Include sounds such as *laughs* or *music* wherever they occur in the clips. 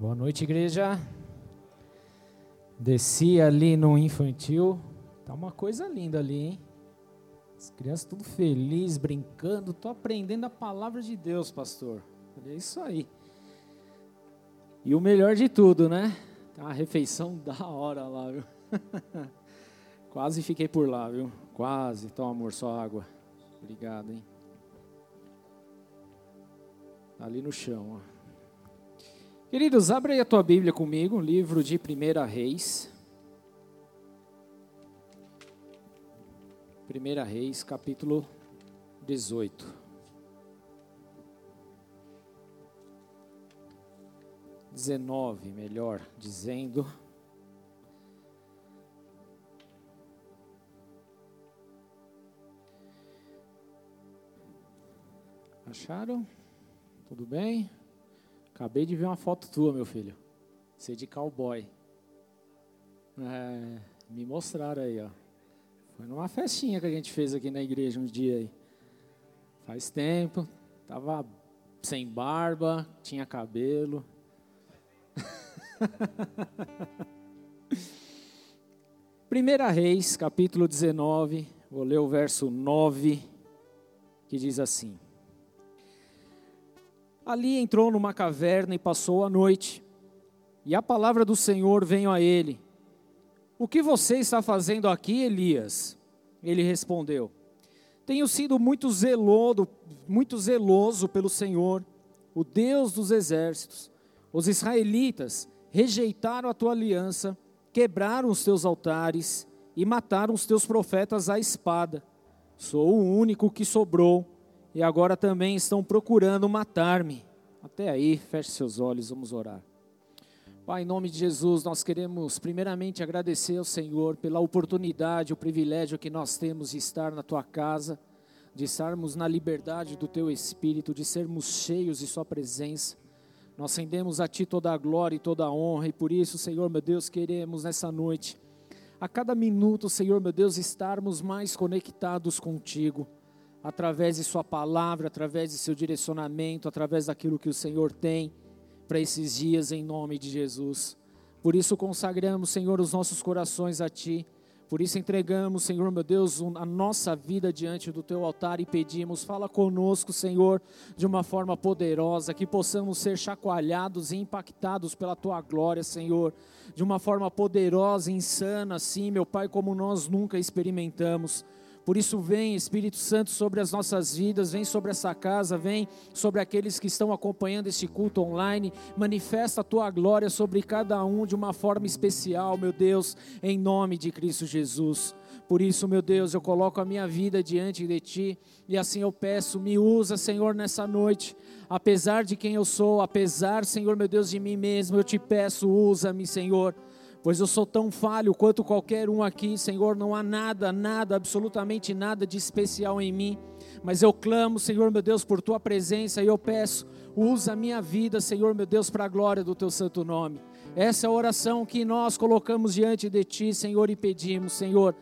Boa noite, igreja. Desci ali no infantil. Tá uma coisa linda ali, hein? As crianças tudo felizes, brincando. Tô aprendendo a palavra de Deus, pastor. É isso aí. E o melhor de tudo, né? Tá uma refeição da hora lá, viu? *laughs* Quase fiquei por lá, viu? Quase. Toma, amor, só água. Obrigado, hein? Ali no chão, ó. Queridos, abre aí a tua Bíblia comigo, livro de 1 Reis. 1 Reis, capítulo 18. Dezenove, melhor dizendo. Acharam? Tudo bem? Acabei de ver uma foto tua, meu filho. Você de cowboy. É, me mostraram aí, ó. Foi numa festinha que a gente fez aqui na igreja um dia aí. Faz tempo. Tava sem barba, tinha cabelo. *laughs* Primeira Reis, capítulo 19, vou ler o verso 9, que diz assim: Ali entrou numa caverna e passou a noite. E a palavra do Senhor veio a ele: O que você está fazendo aqui, Elias? Ele respondeu: Tenho sido muito zeloso, muito zeloso pelo Senhor, o Deus dos exércitos. Os israelitas rejeitaram a tua aliança, quebraram os teus altares e mataram os teus profetas à espada. Sou o único que sobrou e agora também estão procurando matar-me. Até aí, feche seus olhos, vamos orar. Pai, em nome de Jesus, nós queremos primeiramente agradecer ao Senhor pela oportunidade, o privilégio que nós temos de estar na tua casa, de estarmos na liberdade do teu espírito, de sermos cheios de sua presença. Nós rendemos a ti toda a glória e toda a honra, e por isso, Senhor, meu Deus, queremos nessa noite, a cada minuto, Senhor, meu Deus, estarmos mais conectados contigo através de Sua palavra, através de seu direcionamento, através daquilo que o Senhor tem para esses dias, em nome de Jesus. Por isso consagramos, Senhor, os nossos corações a Ti. Por isso entregamos, Senhor, meu Deus, a nossa vida diante do Teu altar e pedimos, fala conosco, Senhor, de uma forma poderosa, que possamos ser chacoalhados e impactados pela Tua glória, Senhor, de uma forma poderosa, insana, assim, meu Pai, como nós nunca experimentamos. Por isso, vem Espírito Santo sobre as nossas vidas, vem sobre essa casa, vem sobre aqueles que estão acompanhando este culto online. Manifesta a tua glória sobre cada um de uma forma especial, meu Deus, em nome de Cristo Jesus. Por isso, meu Deus, eu coloco a minha vida diante de Ti e assim eu peço, me usa, Senhor, nessa noite. Apesar de quem eu sou, apesar, Senhor, meu Deus, de mim mesmo, eu te peço, usa-me, Senhor pois eu sou tão falho quanto qualquer um aqui, Senhor, não há nada, nada, absolutamente nada de especial em mim, mas eu clamo, Senhor meu Deus, por tua presença e eu peço, usa a minha vida, Senhor meu Deus, para a glória do teu santo nome. Essa é a oração que nós colocamos diante de ti, Senhor, e pedimos, Senhor,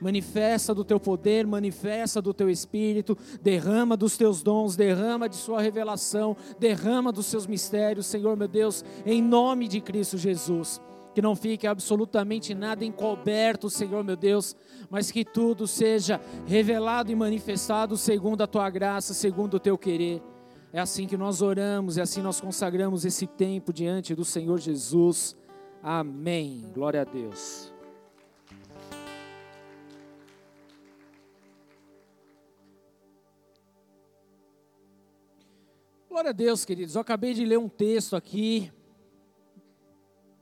manifesta do teu poder, manifesta do teu espírito, derrama dos teus dons, derrama de sua revelação, derrama dos seus mistérios, Senhor meu Deus, em nome de Cristo Jesus que não fique absolutamente nada encoberto, Senhor meu Deus, mas que tudo seja revelado e manifestado segundo a tua graça, segundo o teu querer. É assim que nós oramos, é assim nós consagramos esse tempo diante do Senhor Jesus. Amém. Glória a Deus. Glória a Deus, queridos. Eu acabei de ler um texto aqui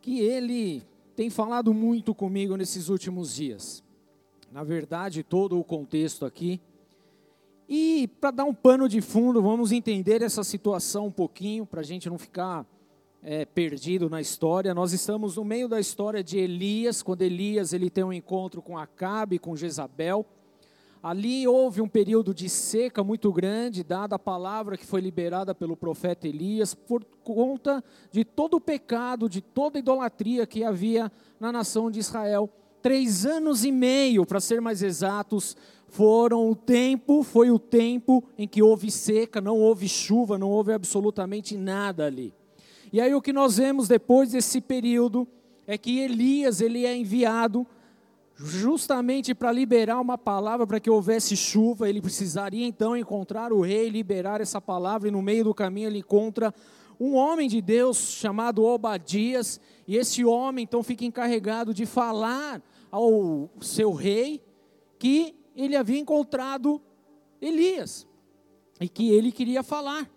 que ele tem falado muito comigo nesses últimos dias. Na verdade, todo o contexto aqui. E para dar um pano de fundo, vamos entender essa situação um pouquinho, para a gente não ficar é, perdido na história. Nós estamos no meio da história de Elias, quando Elias ele tem um encontro com Acabe, com Jezabel. Ali houve um período de seca muito grande, dada a palavra que foi liberada pelo profeta Elias, por conta de todo o pecado, de toda a idolatria que havia na nação de Israel. Três anos e meio, para ser mais exatos, foram o tempo, foi o tempo em que houve seca, não houve chuva, não houve absolutamente nada ali. E aí o que nós vemos depois desse período é que Elias ele é enviado justamente para liberar uma palavra para que houvesse chuva, ele precisaria então encontrar o rei, liberar essa palavra, e no meio do caminho ele encontra um homem de Deus chamado Obadias, e esse homem então fica encarregado de falar ao seu rei que ele havia encontrado Elias e que ele queria falar.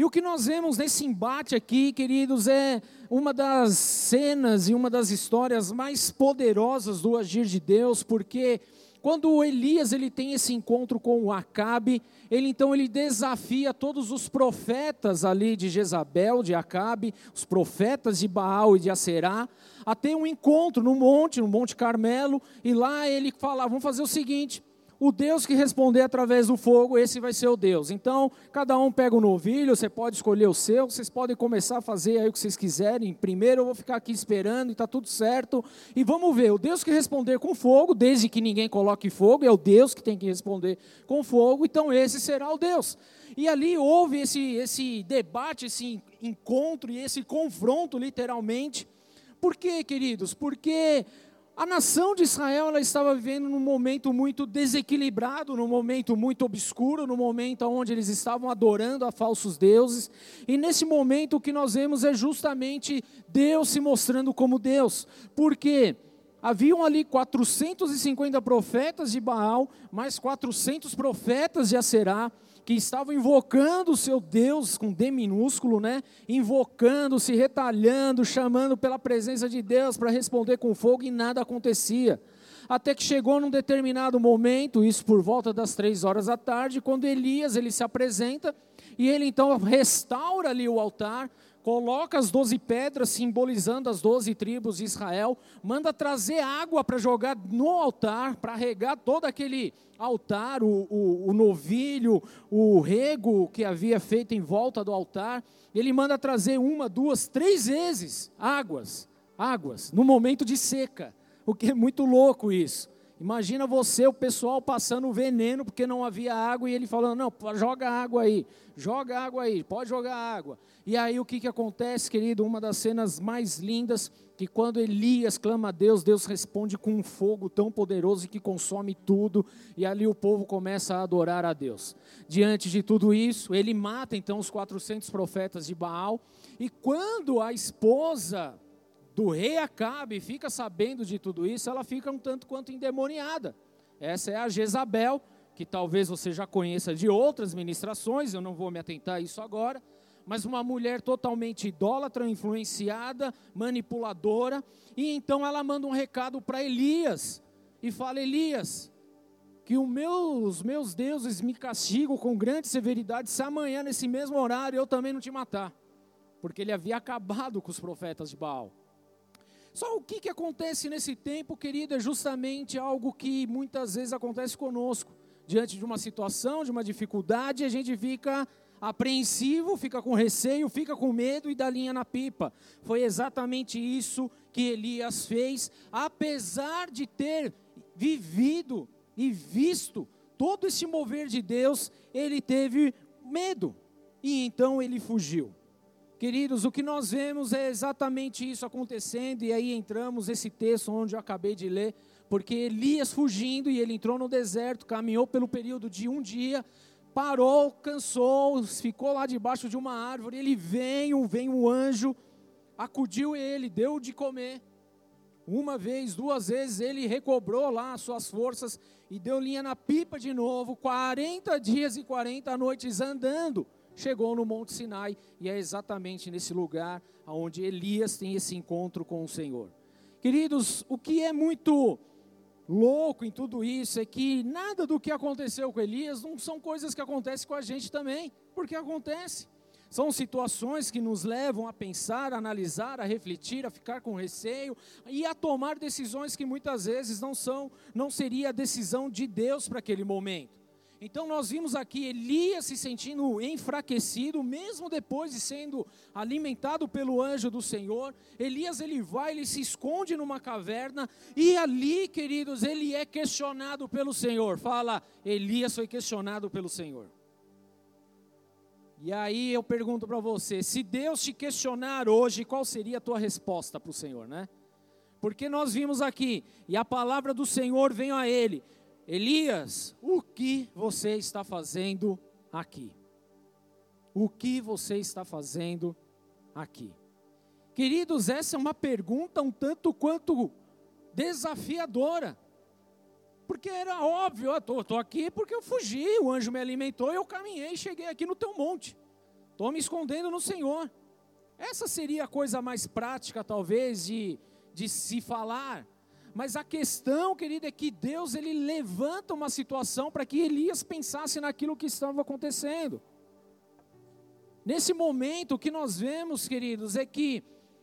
E o que nós vemos nesse embate aqui, queridos, é uma das cenas e uma das histórias mais poderosas do agir de Deus, porque quando Elias ele tem esse encontro com o Acabe, ele então ele desafia todos os profetas ali de Jezabel, de Acabe, os profetas de Baal e de Aserá, a ter um encontro no monte, no Monte Carmelo, e lá ele fala: vamos fazer o seguinte, o Deus que responder através do fogo, esse vai ser o Deus. Então, cada um pega um novilho, você pode escolher o seu, vocês podem começar a fazer aí o que vocês quiserem. Primeiro eu vou ficar aqui esperando e está tudo certo. E vamos ver, o Deus que responder com fogo, desde que ninguém coloque fogo, é o Deus que tem que responder com fogo, então esse será o Deus. E ali houve esse, esse debate, esse encontro e esse confronto, literalmente. Por quê, queridos? Porque a nação de Israel ela estava vivendo num momento muito desequilibrado, num momento muito obscuro, num momento onde eles estavam adorando a falsos deuses. E nesse momento o que nós vemos é justamente Deus se mostrando como Deus. Porque haviam ali 450 profetas de Baal, mais 400 profetas de Aserá que estavam invocando o seu Deus com D minúsculo, né? Invocando, se retalhando, chamando pela presença de Deus para responder com fogo e nada acontecia. Até que chegou num determinado momento, isso por volta das três horas da tarde, quando Elias ele se apresenta e ele então restaura ali o altar, coloca as doze pedras simbolizando as doze tribos de Israel, manda trazer água para jogar no altar, para regar todo aquele altar, o, o, o, novilho, o rego que havia feito em volta do altar. Ele manda trazer uma, duas, três vezes águas, águas, no momento de seca, o que é muito louco isso. Imagina você, o pessoal passando veneno porque não havia água e ele falando: não, joga água aí, joga água aí, pode jogar água. E aí o que, que acontece, querido? Uma das cenas mais lindas, que quando Elias clama a Deus, Deus responde com um fogo tão poderoso que consome tudo, e ali o povo começa a adorar a Deus. Diante de tudo isso, ele mata então os 400 profetas de Baal, e quando a esposa do rei Acabe fica sabendo de tudo isso, ela fica um tanto quanto endemoniada. Essa é a Jezabel, que talvez você já conheça de outras ministrações, eu não vou me atentar a isso agora, mas uma mulher totalmente idólatra, influenciada, manipuladora, e então ela manda um recado para Elias e fala: Elias, que meu, os meus deuses me castigam com grande severidade se amanhã, nesse mesmo horário, eu também não te matar, porque ele havia acabado com os profetas de Baal. Só o que, que acontece nesse tempo, querido, é justamente algo que muitas vezes acontece conosco. Diante de uma situação, de uma dificuldade, a gente fica apreensivo, fica com receio, fica com medo e dá linha na pipa. Foi exatamente isso que Elias fez, apesar de ter vivido e visto todo esse mover de Deus, ele teve medo e então ele fugiu. Queridos, o que nós vemos é exatamente isso acontecendo, e aí entramos nesse texto onde eu acabei de ler, porque Elias fugindo, e ele entrou no deserto, caminhou pelo período de um dia, parou, cansou, ficou lá debaixo de uma árvore, ele veio, vem um anjo, acudiu ele, deu de comer. Uma vez, duas vezes, ele recobrou lá as suas forças e deu linha na pipa de novo, 40 dias e 40 noites andando chegou no Monte Sinai e é exatamente nesse lugar onde Elias tem esse encontro com o Senhor. Queridos, o que é muito louco em tudo isso é que nada do que aconteceu com Elias não são coisas que acontecem com a gente também, porque acontece. São situações que nos levam a pensar, a analisar, a refletir, a ficar com receio e a tomar decisões que muitas vezes não são, não seria a decisão de Deus para aquele momento. Então nós vimos aqui Elias se sentindo enfraquecido, mesmo depois de sendo alimentado pelo anjo do Senhor. Elias ele vai, ele se esconde numa caverna e ali, queridos, ele é questionado pelo Senhor. Fala, Elias foi questionado pelo Senhor. E aí eu pergunto para você, se Deus te questionar hoje, qual seria a tua resposta para o Senhor, né? Porque nós vimos aqui, e a palavra do Senhor veio a ele: Elias, o que você está fazendo aqui? O que você está fazendo aqui? Queridos, essa é uma pergunta um tanto quanto desafiadora. Porque era óbvio, estou aqui porque eu fugi, o anjo me alimentou, eu caminhei e cheguei aqui no teu monte. Estou me escondendo no Senhor. Essa seria a coisa mais prática, talvez, de, de se falar. Mas a questão, querido, é que Deus ele levanta uma situação para que Elias pensasse naquilo que estava acontecendo. Nesse momento, o que nós vemos, queridos, é que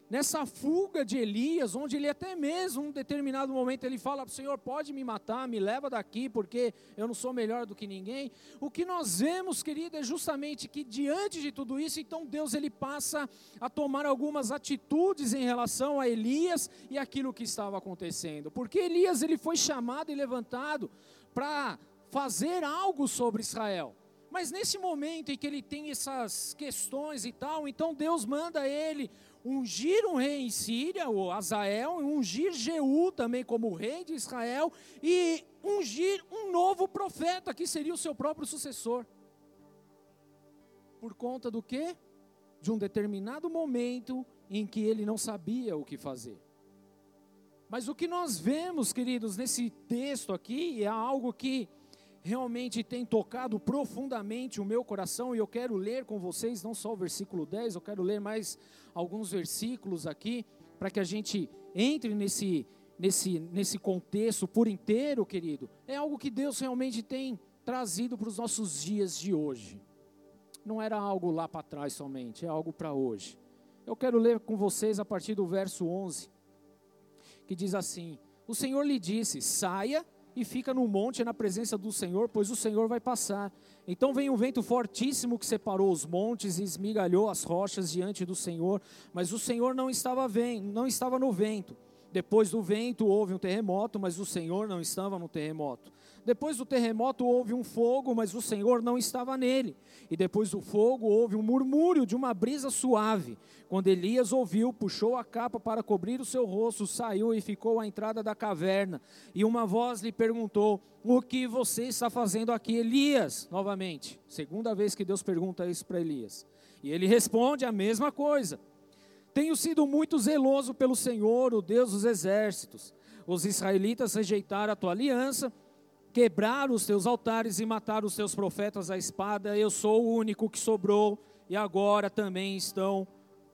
nessa fuga de Elias, onde ele até mesmo, em um determinado momento, ele fala para o Senhor: pode me matar, me leva daqui, porque eu não sou melhor do que ninguém. O que nós vemos, querido, é justamente que diante de tudo isso, então Deus ele passa a tomar algumas atitudes em relação a Elias e aquilo que estava acontecendo, porque Elias ele foi chamado e levantado para fazer algo sobre Israel. Mas nesse momento em que ele tem essas questões e tal, então Deus manda ele ungir um rei em Síria, o Azael, ungir Jeú também como rei de Israel e ungir um novo profeta que seria o seu próprio sucessor. Por conta do quê? De um determinado momento em que ele não sabia o que fazer. Mas o que nós vemos, queridos, nesse texto aqui é algo que realmente tem tocado profundamente o meu coração e eu quero ler com vocês não só o versículo 10, eu quero ler mais alguns versículos aqui para que a gente entre nesse nesse nesse contexto por inteiro, querido. É algo que Deus realmente tem trazido para os nossos dias de hoje. Não era algo lá para trás somente, é algo para hoje. Eu quero ler com vocês a partir do verso 11, que diz assim: O Senhor lhe disse: Saia e fica no monte na presença do Senhor, pois o Senhor vai passar. Então veio um vento fortíssimo que separou os montes e esmigalhou as rochas diante do Senhor, mas o Senhor não estava vendo, não estava no vento. Depois do vento houve um terremoto, mas o Senhor não estava no terremoto. Depois do terremoto houve um fogo, mas o Senhor não estava nele. E depois do fogo houve um murmúrio de uma brisa suave. Quando Elias ouviu, puxou a capa para cobrir o seu rosto, saiu e ficou à entrada da caverna. E uma voz lhe perguntou: O que você está fazendo aqui, Elias? Novamente, segunda vez que Deus pergunta isso para Elias. E ele responde a mesma coisa. Tenho sido muito zeloso pelo Senhor, o Deus dos exércitos. Os israelitas rejeitaram a tua aliança quebrar os teus altares e matar os teus profetas à espada. Eu sou o único que sobrou e agora também estão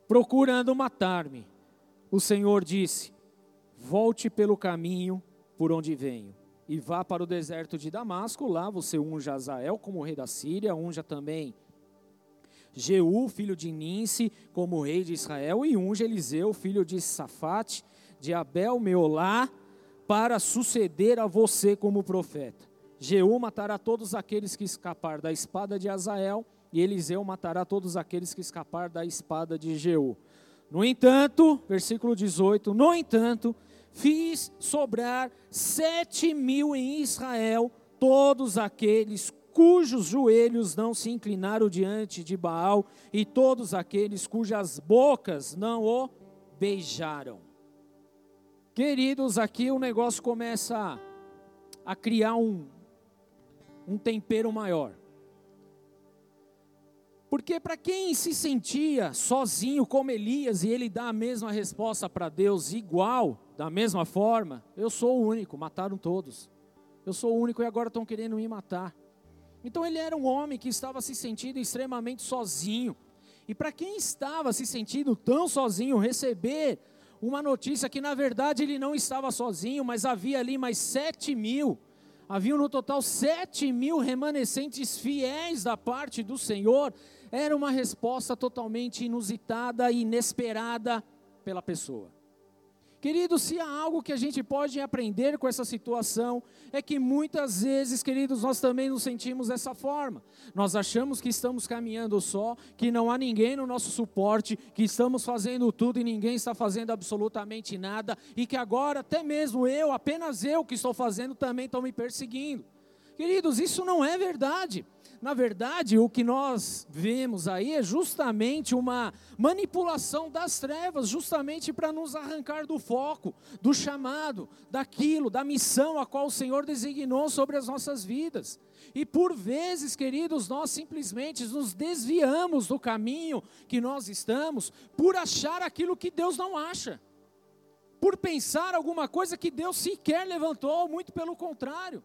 procurando matar-me. O Senhor disse: Volte pelo caminho por onde venho e vá para o deserto de Damasco. Lá você unja Azael como rei da Síria, unja também Jeú, filho de Ninse, como rei de Israel, e unja Eliseu, filho de Safate, de Abel Meolá, para suceder a você como profeta. Jeú matará todos aqueles que escapar da espada de Azael, e Eliseu matará todos aqueles que escapar da espada de Jeú. No entanto, versículo 18: No entanto, fiz sobrar sete mil em Israel, todos aqueles cujos joelhos não se inclinaram diante de Baal, e todos aqueles cujas bocas não o beijaram. Queridos, aqui o negócio começa a, criar um, um tempero maior. Porque para quem se sentia sozinho como Elias e ele dá a mesma resposta para Deus igual, da mesma forma, eu sou o único, mataram todos. Eu sou o único e agora estão querendo me matar. Então ele era um homem que estava se sentindo extremamente sozinho. E para quem estava se sentindo tão sozinho, receber uma notícia que na verdade ele não estava sozinho, mas havia ali mais sete mil. Havia no total sete mil remanescentes fiéis da parte do Senhor. Era uma resposta totalmente inusitada e inesperada pela pessoa. Queridos, se há algo que a gente pode aprender com essa situação, é que muitas vezes, queridos, nós também nos sentimos dessa forma. Nós achamos que estamos caminhando só, que não há ninguém no nosso suporte, que estamos fazendo tudo e ninguém está fazendo absolutamente nada, e que agora até mesmo eu, apenas eu que estou fazendo, também estão me perseguindo. Queridos, isso não é verdade. Na verdade, o que nós vemos aí é justamente uma manipulação das trevas, justamente para nos arrancar do foco, do chamado, daquilo, da missão a qual o Senhor designou sobre as nossas vidas. E por vezes, queridos, nós simplesmente nos desviamos do caminho que nós estamos por achar aquilo que Deus não acha. Por pensar alguma coisa que Deus sequer levantou, muito pelo contrário.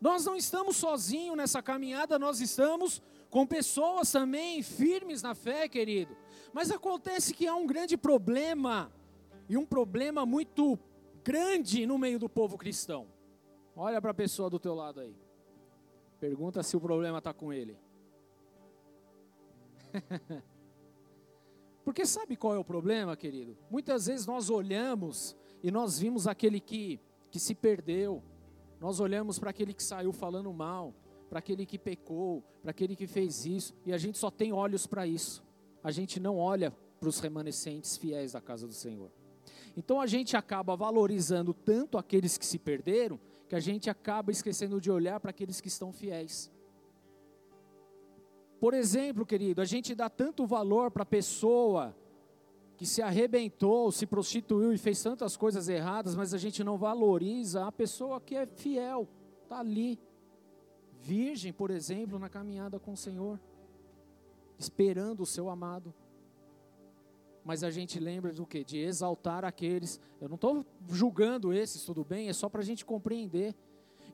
Nós não estamos sozinhos nessa caminhada, nós estamos com pessoas também firmes na fé, querido. Mas acontece que há um grande problema, e um problema muito grande no meio do povo cristão. Olha para a pessoa do teu lado aí. Pergunta se o problema está com ele. *laughs* Porque sabe qual é o problema, querido? Muitas vezes nós olhamos e nós vimos aquele que, que se perdeu, nós olhamos para aquele que saiu falando mal, para aquele que pecou, para aquele que fez isso, e a gente só tem olhos para isso. A gente não olha para os remanescentes fiéis da casa do Senhor. Então a gente acaba valorizando tanto aqueles que se perderam, que a gente acaba esquecendo de olhar para aqueles que estão fiéis. Por exemplo, querido, a gente dá tanto valor para a pessoa que se arrebentou, se prostituiu e fez tantas coisas erradas, mas a gente não valoriza a pessoa que é fiel, está ali, virgem, por exemplo, na caminhada com o Senhor, esperando o seu amado. Mas a gente lembra do que? De exaltar aqueles. Eu não estou julgando esses, tudo bem, é só para a gente compreender.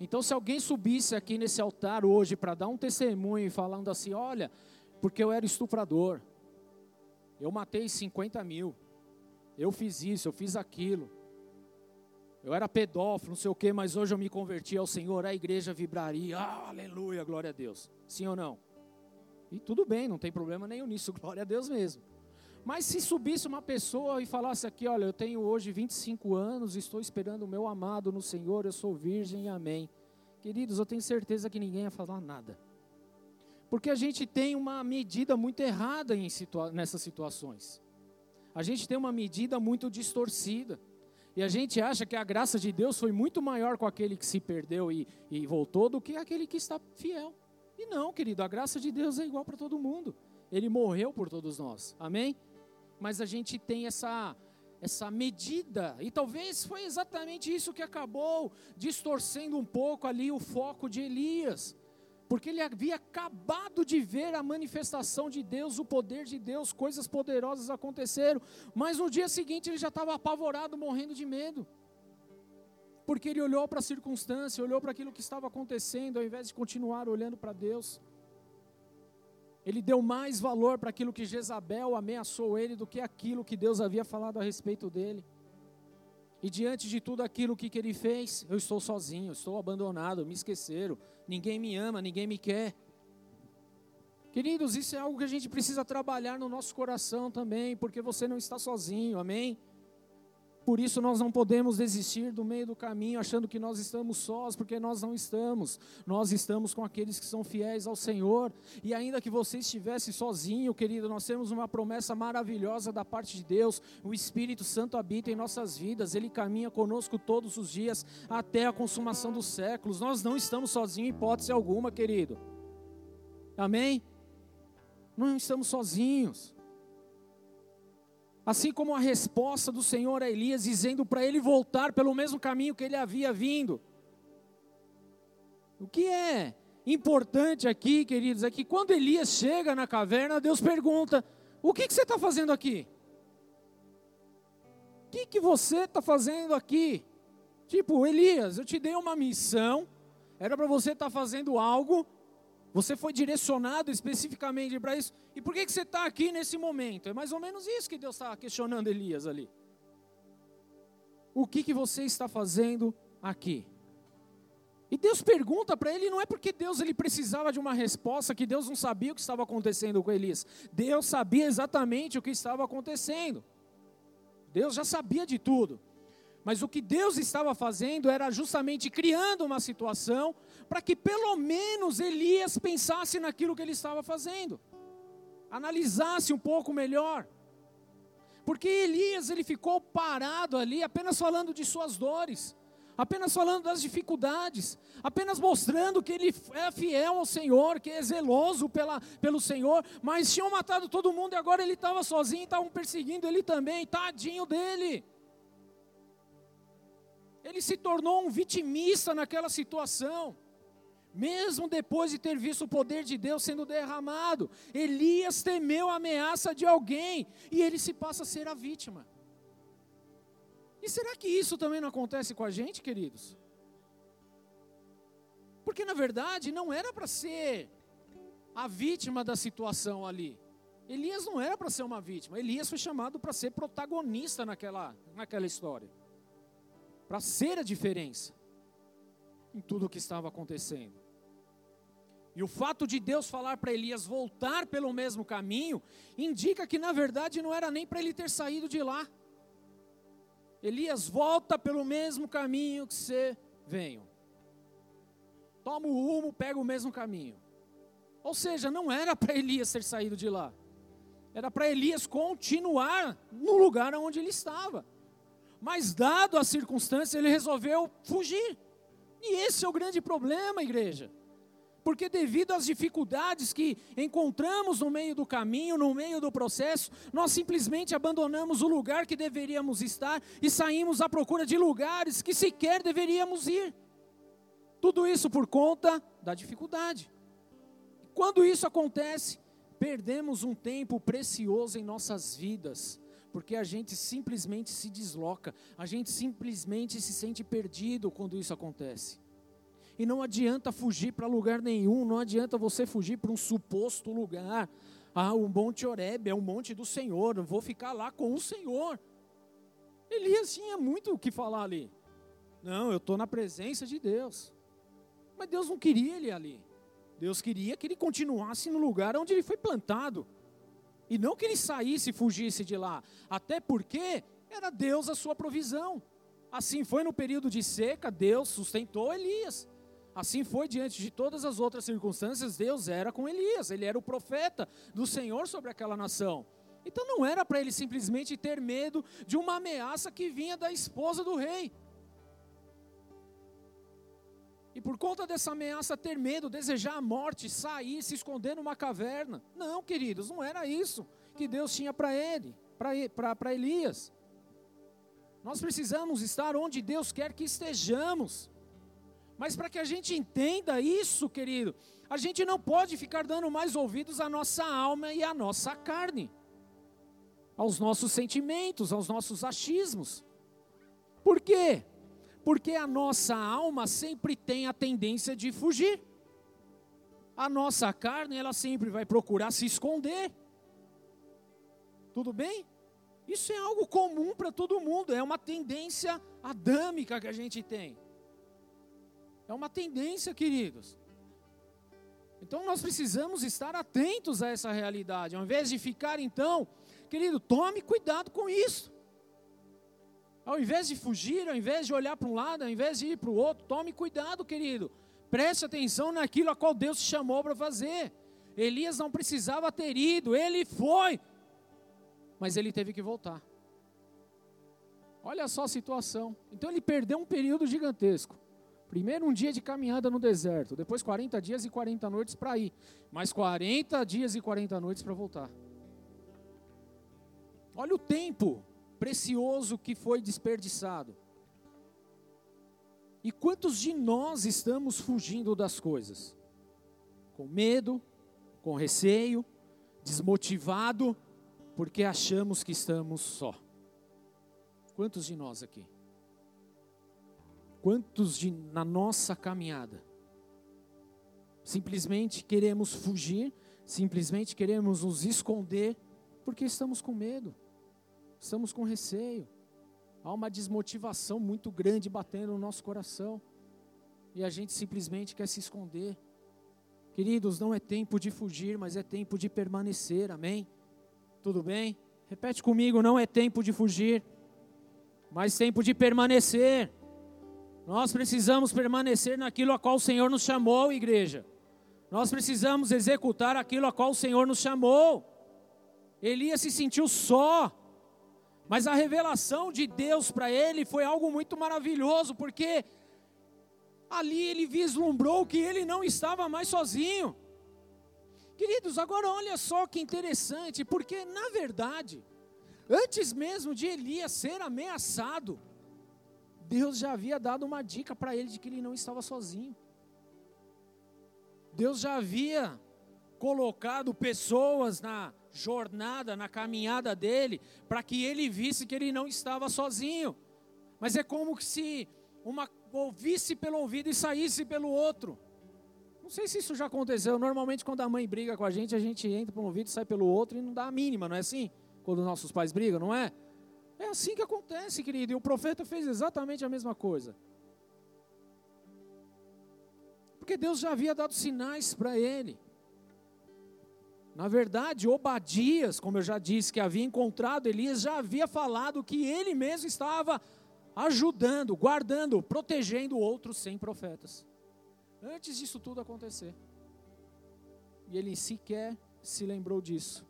Então, se alguém subisse aqui nesse altar hoje para dar um testemunho falando assim: olha, porque eu era estuprador, eu matei 50 mil. Eu fiz isso, eu fiz aquilo. Eu era pedófilo, não sei o quê, mas hoje eu me converti ao Senhor, a igreja vibraria. Ah, aleluia, glória a Deus. Sim ou não? E tudo bem, não tem problema nenhum nisso, *laughs* glória a Deus mesmo. Mas se subisse uma pessoa e falasse aqui, olha, eu tenho hoje 25 anos, estou esperando o meu amado no Senhor, eu sou virgem, amém. Queridos, eu tenho certeza que ninguém ia falar nada. Porque a gente tem uma medida muito errada situa nessas situações. A gente tem uma medida muito distorcida. E a gente acha que a graça de Deus foi muito maior com aquele que se perdeu e, e voltou do que aquele que está fiel. E não, querido, a graça de Deus é igual para todo mundo. Ele morreu por todos nós. Amém? Mas a gente tem essa essa medida. E talvez foi exatamente isso que acabou distorcendo um pouco ali o foco de Elias porque ele havia acabado de ver a manifestação de Deus, o poder de Deus, coisas poderosas aconteceram, mas no dia seguinte ele já estava apavorado, morrendo de medo. Porque ele olhou para a circunstância, olhou para aquilo que estava acontecendo, ao invés de continuar olhando para Deus. Ele deu mais valor para aquilo que Jezabel ameaçou ele do que aquilo que Deus havia falado a respeito dele. E diante de tudo aquilo que, que ele fez, eu estou sozinho, estou abandonado, me esqueceram, ninguém me ama, ninguém me quer. Queridos, isso é algo que a gente precisa trabalhar no nosso coração também, porque você não está sozinho, amém? Por isso nós não podemos desistir do meio do caminho achando que nós estamos sós, porque nós não estamos. Nós estamos com aqueles que são fiéis ao Senhor. E ainda que você estivesse sozinho, querido, nós temos uma promessa maravilhosa da parte de Deus. O Espírito Santo habita em nossas vidas, ele caminha conosco todos os dias até a consumação dos séculos. Nós não estamos sozinhos em hipótese alguma, querido. Amém? Não estamos sozinhos. Assim como a resposta do Senhor a Elias, dizendo para ele voltar pelo mesmo caminho que ele havia vindo. O que é importante aqui, queridos, é que quando Elias chega na caverna, Deus pergunta: O que, que você está fazendo aqui? O que, que você está fazendo aqui? Tipo, Elias, eu te dei uma missão, era para você estar tá fazendo algo, você foi direcionado especificamente para isso. E por que, que você está aqui nesse momento? É mais ou menos isso que Deus está questionando Elias ali. O que, que você está fazendo aqui? E Deus pergunta para ele, não é porque Deus ele precisava de uma resposta, que Deus não sabia o que estava acontecendo com Elias. Deus sabia exatamente o que estava acontecendo. Deus já sabia de tudo. Mas o que Deus estava fazendo era justamente criando uma situação para que pelo menos Elias pensasse naquilo que ele estava fazendo, analisasse um pouco melhor. Porque Elias ele ficou parado ali apenas falando de suas dores. apenas falando das dificuldades, apenas mostrando que ele é fiel ao Senhor, que é zeloso pela, pelo Senhor, mas tinham matado todo mundo e agora ele estava sozinho, estavam perseguindo ele também, tadinho dele. Ele se tornou um vitimista naquela situação. Mesmo depois de ter visto o poder de Deus sendo derramado, Elias temeu a ameaça de alguém e ele se passa a ser a vítima. E será que isso também não acontece com a gente, queridos? Porque na verdade não era para ser a vítima da situação ali. Elias não era para ser uma vítima. Elias foi chamado para ser protagonista naquela, naquela história. Para ser a diferença em tudo o que estava acontecendo. E o fato de Deus falar para Elias voltar pelo mesmo caminho, indica que na verdade não era nem para ele ter saído de lá. Elias, volta pelo mesmo caminho que você veio. Toma o rumo, pega o mesmo caminho. Ou seja, não era para Elias ter saído de lá. Era para Elias continuar no lugar onde ele estava. Mas, dado a circunstância, ele resolveu fugir. E esse é o grande problema, igreja porque devido às dificuldades que encontramos no meio do caminho, no meio do processo, nós simplesmente abandonamos o lugar que deveríamos estar e saímos à procura de lugares que sequer deveríamos ir. Tudo isso por conta da dificuldade. Quando isso acontece, perdemos um tempo precioso em nossas vidas, porque a gente simplesmente se desloca, a gente simplesmente se sente perdido quando isso acontece. E não adianta fugir para lugar nenhum, não adianta você fugir para um suposto lugar. Ah, o Monte Oreb é o monte do Senhor, eu vou ficar lá com o Senhor. Elias tinha muito o que falar ali. Não, eu estou na presença de Deus. Mas Deus não queria ele ali. Deus queria que ele continuasse no lugar onde ele foi plantado. E não que ele saísse e fugisse de lá. Até porque era Deus a sua provisão. Assim foi no período de seca, Deus sustentou Elias. Assim foi diante de todas as outras circunstâncias, Deus era com Elias, ele era o profeta do Senhor sobre aquela nação. Então não era para ele simplesmente ter medo de uma ameaça que vinha da esposa do rei. E por conta dessa ameaça, ter medo, desejar a morte, sair, se esconder numa caverna. Não, queridos, não era isso que Deus tinha para ele, para Elias. Nós precisamos estar onde Deus quer que estejamos. Mas para que a gente entenda isso, querido, a gente não pode ficar dando mais ouvidos à nossa alma e à nossa carne, aos nossos sentimentos, aos nossos achismos. Por quê? Porque a nossa alma sempre tem a tendência de fugir. A nossa carne, ela sempre vai procurar se esconder. Tudo bem? Isso é algo comum para todo mundo, é uma tendência adâmica que a gente tem. É uma tendência, queridos. Então nós precisamos estar atentos a essa realidade, ao invés de ficar então, querido, tome cuidado com isso. Ao invés de fugir, ao invés de olhar para um lado, ao invés de ir para o outro, tome cuidado, querido. Preste atenção naquilo a qual Deus te chamou para fazer. Elias não precisava ter ido, ele foi, mas ele teve que voltar. Olha só a situação. Então ele perdeu um período gigantesco. Primeiro um dia de caminhada no deserto, depois 40 dias e 40 noites para ir, mais 40 dias e 40 noites para voltar. Olha o tempo precioso que foi desperdiçado. E quantos de nós estamos fugindo das coisas? Com medo, com receio, desmotivado, porque achamos que estamos só. Quantos de nós aqui? Quantos de, na nossa caminhada simplesmente queremos fugir, simplesmente queremos nos esconder porque estamos com medo, estamos com receio. Há uma desmotivação muito grande batendo no nosso coração e a gente simplesmente quer se esconder. Queridos, não é tempo de fugir, mas é tempo de permanecer, amém? Tudo bem? Repete comigo: não é tempo de fugir, mas tempo de permanecer. Nós precisamos permanecer naquilo a qual o Senhor nos chamou, igreja. Nós precisamos executar aquilo a qual o Senhor nos chamou. Elias se sentiu só. Mas a revelação de Deus para ele foi algo muito maravilhoso, porque ali ele vislumbrou que ele não estava mais sozinho. Queridos, agora olha só que interessante, porque na verdade, antes mesmo de Elias ser ameaçado, Deus já havia dado uma dica para ele de que ele não estava sozinho. Deus já havia colocado pessoas na jornada, na caminhada dele, para que ele visse que ele não estava sozinho. Mas é como se uma ouvisse pelo ouvido e saísse pelo outro. Não sei se isso já aconteceu. Normalmente, quando a mãe briga com a gente, a gente entra um ouvido, sai pelo outro e não dá a mínima, não é assim? Quando nossos pais brigam, não é? É assim que acontece, querido. E o profeta fez exatamente a mesma coisa. Porque Deus já havia dado sinais para ele. Na verdade, Obadias, como eu já disse, que havia encontrado Elias, já havia falado que ele mesmo estava ajudando, guardando, protegendo outros sem profetas antes disso tudo acontecer. E ele sequer se lembrou disso.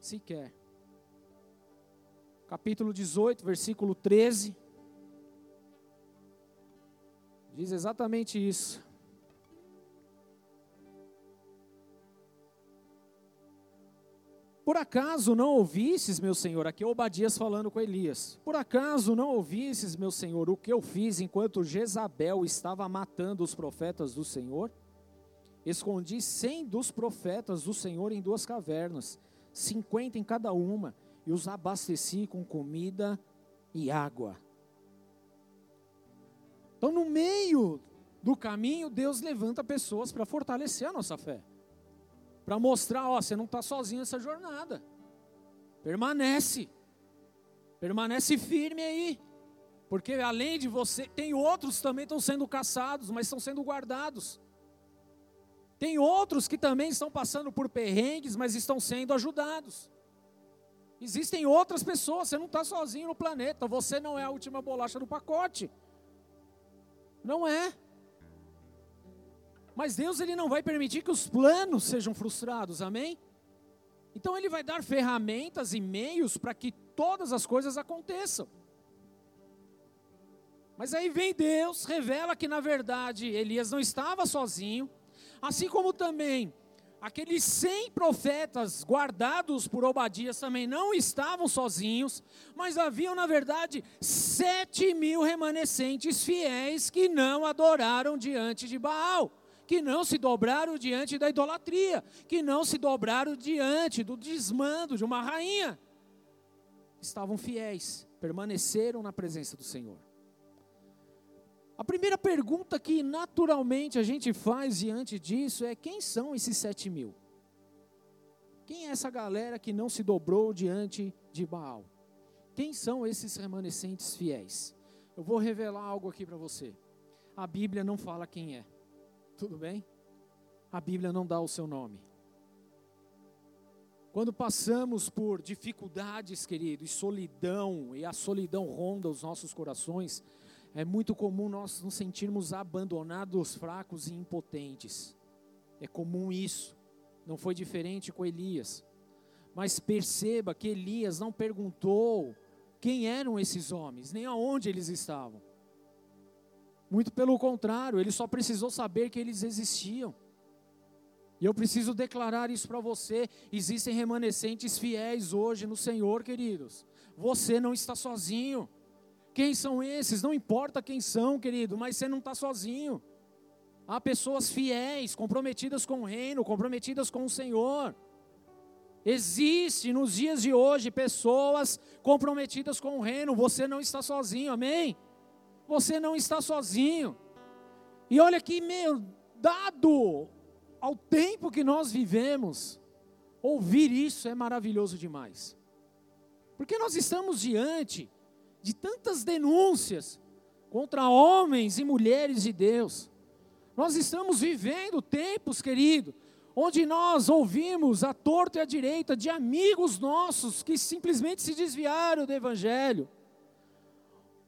Sequer. Capítulo 18, versículo 13. Diz exatamente isso. Por acaso não ouvisses, meu senhor, aqui é Obadias falando com Elias. Por acaso não ouvisses, meu senhor, o que eu fiz enquanto Jezabel estava matando os profetas do Senhor? Escondi cem dos profetas do Senhor em duas cavernas, cinquenta em cada uma, e os abasteci com comida e água. Então, no meio do caminho, Deus levanta pessoas para fortalecer a nossa fé para mostrar, ó, você não está sozinho nessa jornada. Permanece. Permanece firme aí. Porque além de você, tem outros também estão sendo caçados, mas estão sendo guardados. Tem outros que também estão passando por perrengues, mas estão sendo ajudados. Existem outras pessoas, você não está sozinho no planeta, você não é a última bolacha do pacote. Não é. Mas Deus ele não vai permitir que os planos sejam frustrados, amém? Então ele vai dar ferramentas e meios para que todas as coisas aconteçam. Mas aí vem Deus, revela que na verdade Elias não estava sozinho, assim como também aqueles cem profetas guardados por Obadias também não estavam sozinhos, mas haviam na verdade sete mil remanescentes fiéis que não adoraram diante de Baal que não se dobraram diante da idolatria, que não se dobraram diante do desmando de uma rainha. Estavam fiéis, permaneceram na presença do Senhor. A primeira pergunta que naturalmente a gente faz diante disso é: quem são esses sete mil? Quem é essa galera que não se dobrou diante de Baal? Quem são esses remanescentes fiéis? Eu vou revelar algo aqui para você. A Bíblia não fala quem é. Tudo bem? A Bíblia não dá o seu nome. Quando passamos por dificuldades, querido, e solidão, e a solidão ronda os nossos corações, é muito comum nós nos sentirmos abandonados, fracos e impotentes. É comum isso. Não foi diferente com Elias. Mas perceba que Elias não perguntou quem eram esses homens, nem aonde eles estavam. Muito pelo contrário, ele só precisou saber que eles existiam. E eu preciso declarar isso para você: existem remanescentes fiéis hoje no Senhor, queridos. Você não está sozinho. Quem são esses? Não importa quem são, querido, mas você não está sozinho. Há pessoas fiéis, comprometidas com o reino, comprometidas com o Senhor. Existe nos dias de hoje pessoas comprometidas com o reino. Você não está sozinho, amém? Você não está sozinho. E olha que, meu, dado ao tempo que nós vivemos, ouvir isso é maravilhoso demais. Porque nós estamos diante de tantas denúncias contra homens e mulheres de Deus. Nós estamos vivendo tempos, querido, onde nós ouvimos a torta e a direita de amigos nossos que simplesmente se desviaram do Evangelho.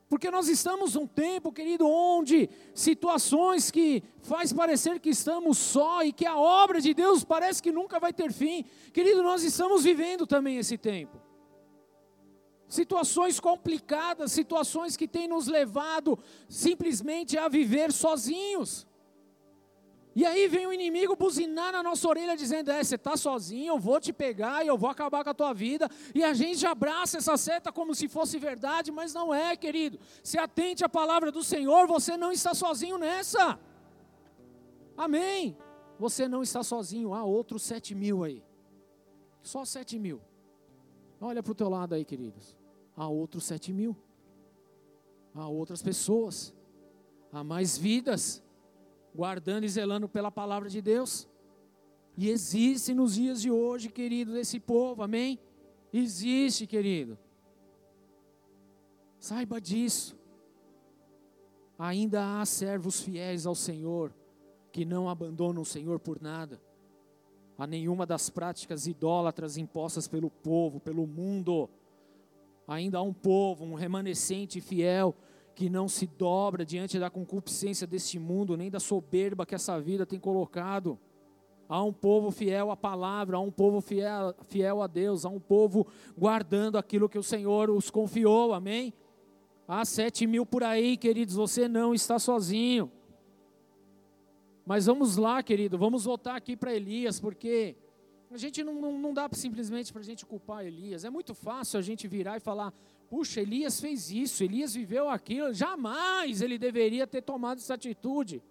Porque nós estamos num tempo, querido, onde situações que faz parecer que estamos só e que a obra de Deus parece que nunca vai ter fim. Querido, nós estamos vivendo também esse tempo. Situações complicadas, situações que têm nos levado simplesmente a viver sozinhos. E aí vem o inimigo buzinar na nossa orelha dizendo: É, você está sozinho, eu vou te pegar e eu vou acabar com a tua vida. E a gente abraça essa seta como se fosse verdade, mas não é, querido. Se atente à palavra do Senhor, você não está sozinho nessa. Amém. Você não está sozinho, há outros sete mil aí. Só sete mil. Olha para o teu lado aí, queridos. Há outros sete mil. Há outras pessoas. Há mais vidas guardando e zelando pela palavra de Deus. E existe nos dias de hoje, querido, esse povo, amém? Existe, querido. Saiba disso. Ainda há servos fiéis ao Senhor, que não abandonam o Senhor por nada, a nenhuma das práticas idólatras impostas pelo povo, pelo mundo. Ainda há um povo, um remanescente fiel, que não se dobra diante da concupiscência deste mundo, nem da soberba que essa vida tem colocado. Há um povo fiel à palavra, há um povo fiel, fiel a Deus, há um povo guardando aquilo que o Senhor os confiou, amém? Há sete mil por aí, queridos, você não está sozinho. Mas vamos lá, querido, vamos voltar aqui para Elias, porque a gente não, não, não dá simplesmente para a gente culpar Elias. É muito fácil a gente virar e falar, puxa, Elias fez isso, Elias viveu aquilo, jamais ele deveria ter tomado essa atitude.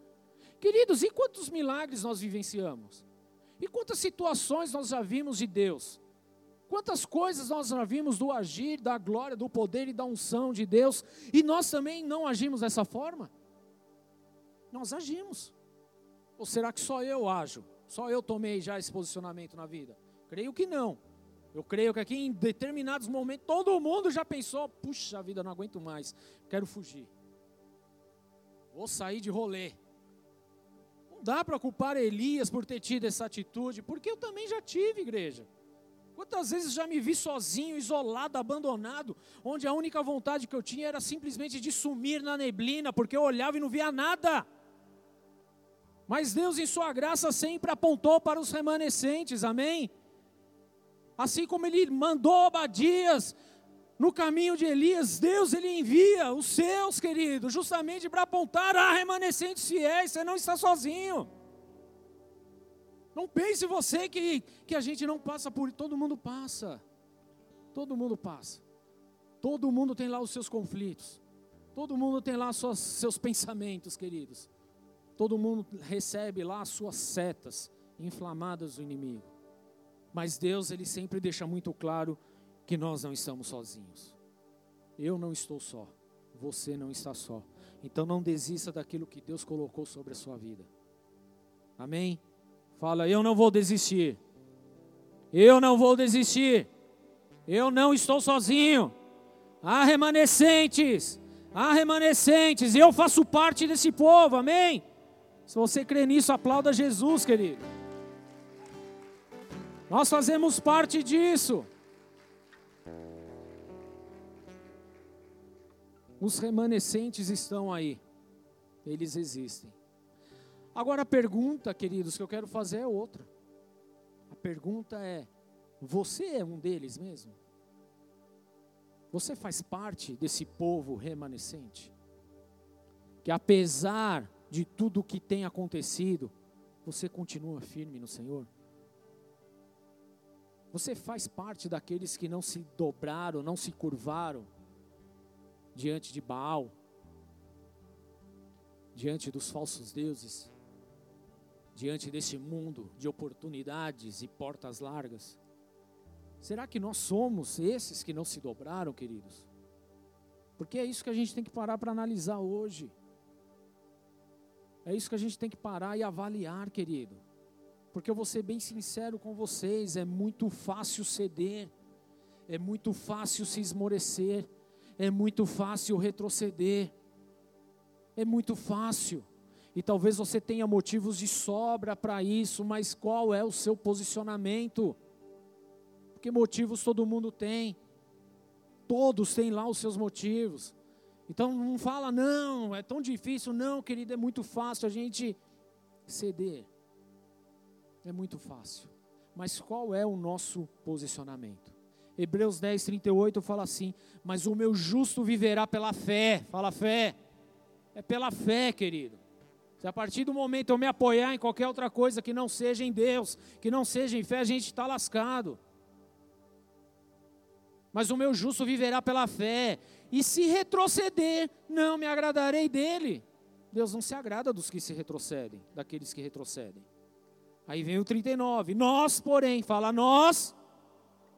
Queridos, e quantos milagres nós vivenciamos? E quantas situações nós já vimos de Deus? Quantas coisas nós já vimos do agir, da glória, do poder e da unção de Deus, e nós também não agimos dessa forma? Nós agimos. Ou será que só eu ajo? Só eu tomei já esse posicionamento na vida? Creio que não. Eu creio que aqui em determinados momentos todo mundo já pensou: puxa vida, não aguento mais, quero fugir. Vou sair de rolê. Não dá para culpar Elias por ter tido essa atitude, porque eu também já tive, igreja. Quantas vezes já me vi sozinho, isolado, abandonado, onde a única vontade que eu tinha era simplesmente de sumir na neblina, porque eu olhava e não via nada. Mas Deus, em Sua graça, sempre apontou para os remanescentes, amém? Assim como ele mandou Obadias no caminho de Elias, Deus ele envia os seus, queridos, justamente para apontar a remanescentes fiéis. Você não está sozinho. Não pense você que, que a gente não passa por. Todo mundo passa. Todo mundo passa. Todo mundo tem lá os seus conflitos. Todo mundo tem lá os seus pensamentos, queridos. Todo mundo recebe lá as suas setas inflamadas do inimigo. Mas Deus, ele sempre deixa muito claro que nós não estamos sozinhos. Eu não estou só, você não está só. Então não desista daquilo que Deus colocou sobre a sua vida. Amém? Fala, eu não vou desistir. Eu não vou desistir. Eu não estou sozinho. Há remanescentes. Há remanescentes. Eu faço parte desse povo. Amém? Se você crê nisso, aplauda Jesus, querido. Nós fazemos parte disso. Os remanescentes estão aí, eles existem. Agora a pergunta, queridos, que eu quero fazer é outra. A pergunta é: você é um deles mesmo? Você faz parte desse povo remanescente? Que apesar de tudo o que tem acontecido, você continua firme no Senhor? Você faz parte daqueles que não se dobraram, não se curvaram diante de Baal, diante dos falsos deuses, diante deste mundo de oportunidades e portas largas. Será que nós somos esses que não se dobraram, queridos? Porque é isso que a gente tem que parar para analisar hoje. É isso que a gente tem que parar e avaliar, querido. Porque eu vou ser bem sincero com vocês, é muito fácil ceder, é muito fácil se esmorecer, é muito fácil retroceder, é muito fácil. E talvez você tenha motivos de sobra para isso, mas qual é o seu posicionamento? Porque motivos todo mundo tem, todos têm lá os seus motivos. Então não fala, não, é tão difícil, não, querido, é muito fácil a gente ceder. É muito fácil. Mas qual é o nosso posicionamento? Hebreus 10, 38 fala assim: Mas o meu justo viverá pela fé. Fala fé. É pela fé, querido. Se a partir do momento eu me apoiar em qualquer outra coisa que não seja em Deus, que não seja em fé, a gente está lascado. Mas o meu justo viverá pela fé, e se retroceder, não me agradarei dele. Deus não se agrada dos que se retrocedem, daqueles que retrocedem. Aí vem o 39. Nós, porém, fala nós,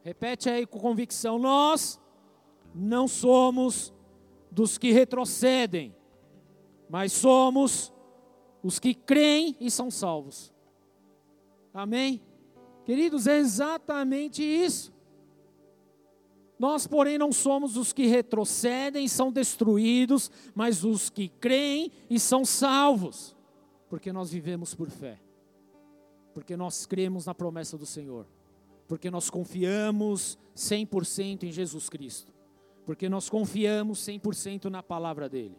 repete aí com convicção: nós não somos dos que retrocedem, mas somos os que creem e são salvos. Amém? Queridos, é exatamente isso. Nós, porém, não somos os que retrocedem e são destruídos, mas os que creem e são salvos, porque nós vivemos por fé, porque nós cremos na promessa do Senhor, porque nós confiamos 100% em Jesus Cristo, porque nós confiamos 100% na palavra dEle.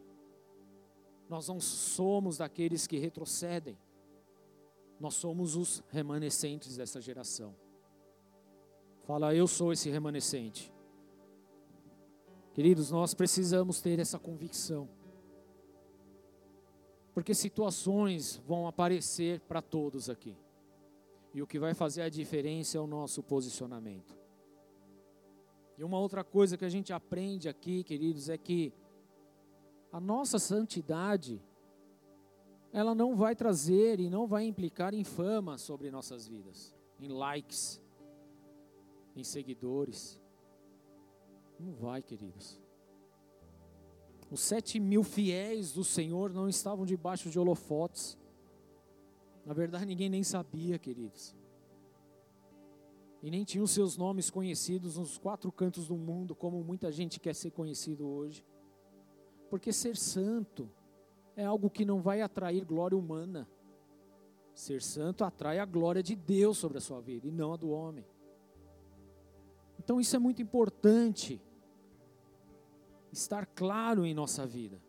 Nós não somos daqueles que retrocedem, nós somos os remanescentes dessa geração. Fala, eu sou esse remanescente. Queridos, nós precisamos ter essa convicção. Porque situações vão aparecer para todos aqui. E o que vai fazer a diferença é o nosso posicionamento. E uma outra coisa que a gente aprende aqui, queridos, é que a nossa santidade ela não vai trazer e não vai implicar em fama sobre nossas vidas, em likes, em seguidores. Não vai, queridos. Os sete mil fiéis do Senhor não estavam debaixo de holofotes. Na verdade, ninguém nem sabia, queridos. E nem tinham seus nomes conhecidos nos quatro cantos do mundo, como muita gente quer ser conhecido hoje. Porque ser santo é algo que não vai atrair glória humana. Ser santo atrai a glória de Deus sobre a sua vida e não a do homem. Então isso é muito importante estar claro em nossa vida.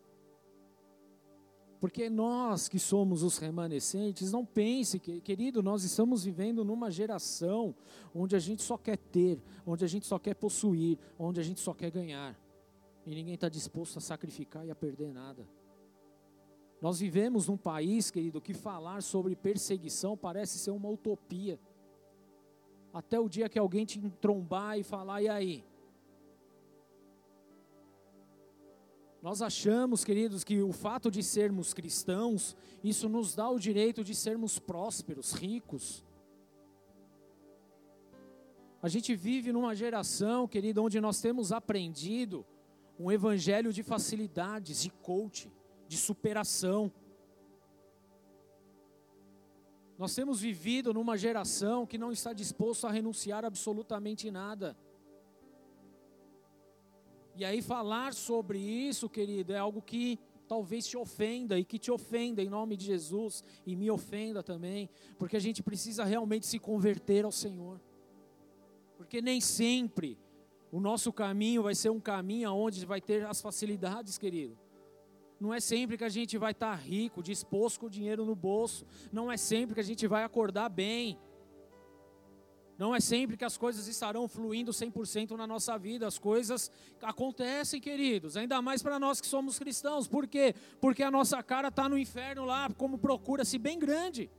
Porque nós que somos os remanescentes, não pense, que, querido, nós estamos vivendo numa geração onde a gente só quer ter, onde a gente só quer possuir, onde a gente só quer ganhar. E ninguém está disposto a sacrificar e a perder nada. Nós vivemos num país, querido, que falar sobre perseguição parece ser uma utopia. Até o dia que alguém te trombar e falar, e aí? Nós achamos, queridos, que o fato de sermos cristãos, isso nos dá o direito de sermos prósperos, ricos. A gente vive numa geração, querido, onde nós temos aprendido um evangelho de facilidades, de coach, de superação. Nós temos vivido numa geração que não está disposto a renunciar absolutamente nada. E aí falar sobre isso, querido, é algo que talvez te ofenda e que te ofenda em nome de Jesus e me ofenda também, porque a gente precisa realmente se converter ao Senhor. Porque nem sempre o nosso caminho vai ser um caminho onde vai ter as facilidades, querido. Não é sempre que a gente vai estar rico, disposto com o dinheiro no bolso. Não é sempre que a gente vai acordar bem. Não é sempre que as coisas estarão fluindo 100% na nossa vida. As coisas acontecem, queridos, ainda mais para nós que somos cristãos. Por quê? Porque a nossa cara está no inferno lá, como procura-se bem grande.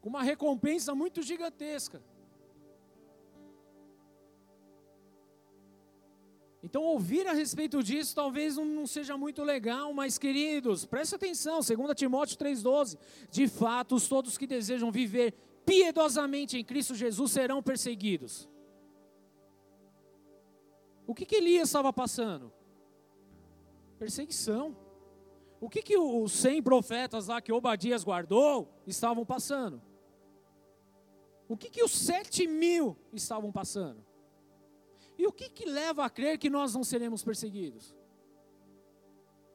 Com uma recompensa muito gigantesca. Então, ouvir a respeito disso talvez não seja muito legal, mas queridos, preste atenção, 2 Timóteo 3,12: de fato, todos que desejam viver piedosamente em Cristo Jesus serão perseguidos. O que, que Elias estava passando? Perseguição. O que, que os cem profetas lá que Obadias guardou estavam passando? O que, que os sete mil estavam passando? E o que, que leva a crer que nós não seremos perseguidos?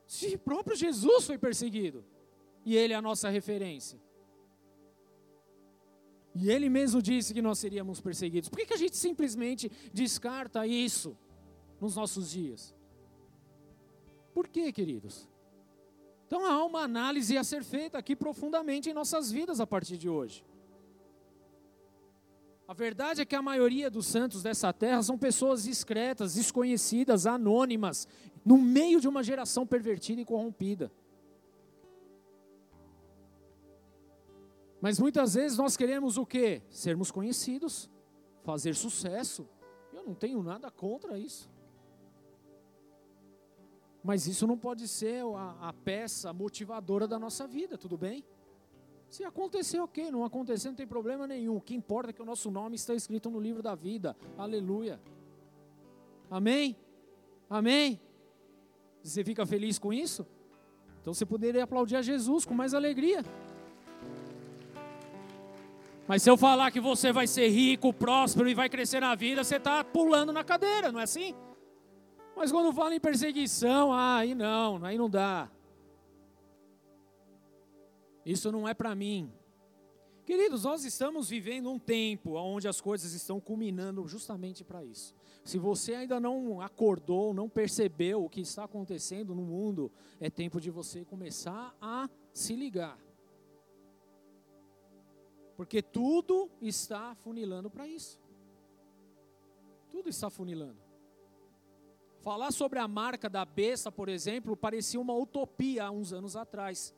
Se próprio Jesus foi perseguido, e ele é a nossa referência. E ele mesmo disse que nós seríamos perseguidos. Por que, que a gente simplesmente descarta isso nos nossos dias? Por quê, queridos? Então há uma análise a ser feita aqui profundamente em nossas vidas a partir de hoje. A verdade é que a maioria dos santos dessa terra são pessoas discretas, desconhecidas, anônimas, no meio de uma geração pervertida e corrompida. Mas muitas vezes nós queremos o quê? Sermos conhecidos, fazer sucesso. Eu não tenho nada contra isso. Mas isso não pode ser a, a peça motivadora da nossa vida, tudo bem? Se acontecer, ok. Não acontecer, não tem problema nenhum. O que importa é que o nosso nome está escrito no livro da vida. Aleluia. Amém? Amém? Você fica feliz com isso? Então você poderia aplaudir a Jesus com mais alegria. Mas se eu falar que você vai ser rico, próspero e vai crescer na vida, você está pulando na cadeira, não é assim? Mas quando fala em perseguição, ah, aí não, aí não dá. Isso não é para mim. Queridos, nós estamos vivendo um tempo onde as coisas estão culminando justamente para isso. Se você ainda não acordou, não percebeu o que está acontecendo no mundo, é tempo de você começar a se ligar. Porque tudo está funilando para isso. Tudo está funilando. Falar sobre a marca da besta, por exemplo, parecia uma utopia há uns anos atrás.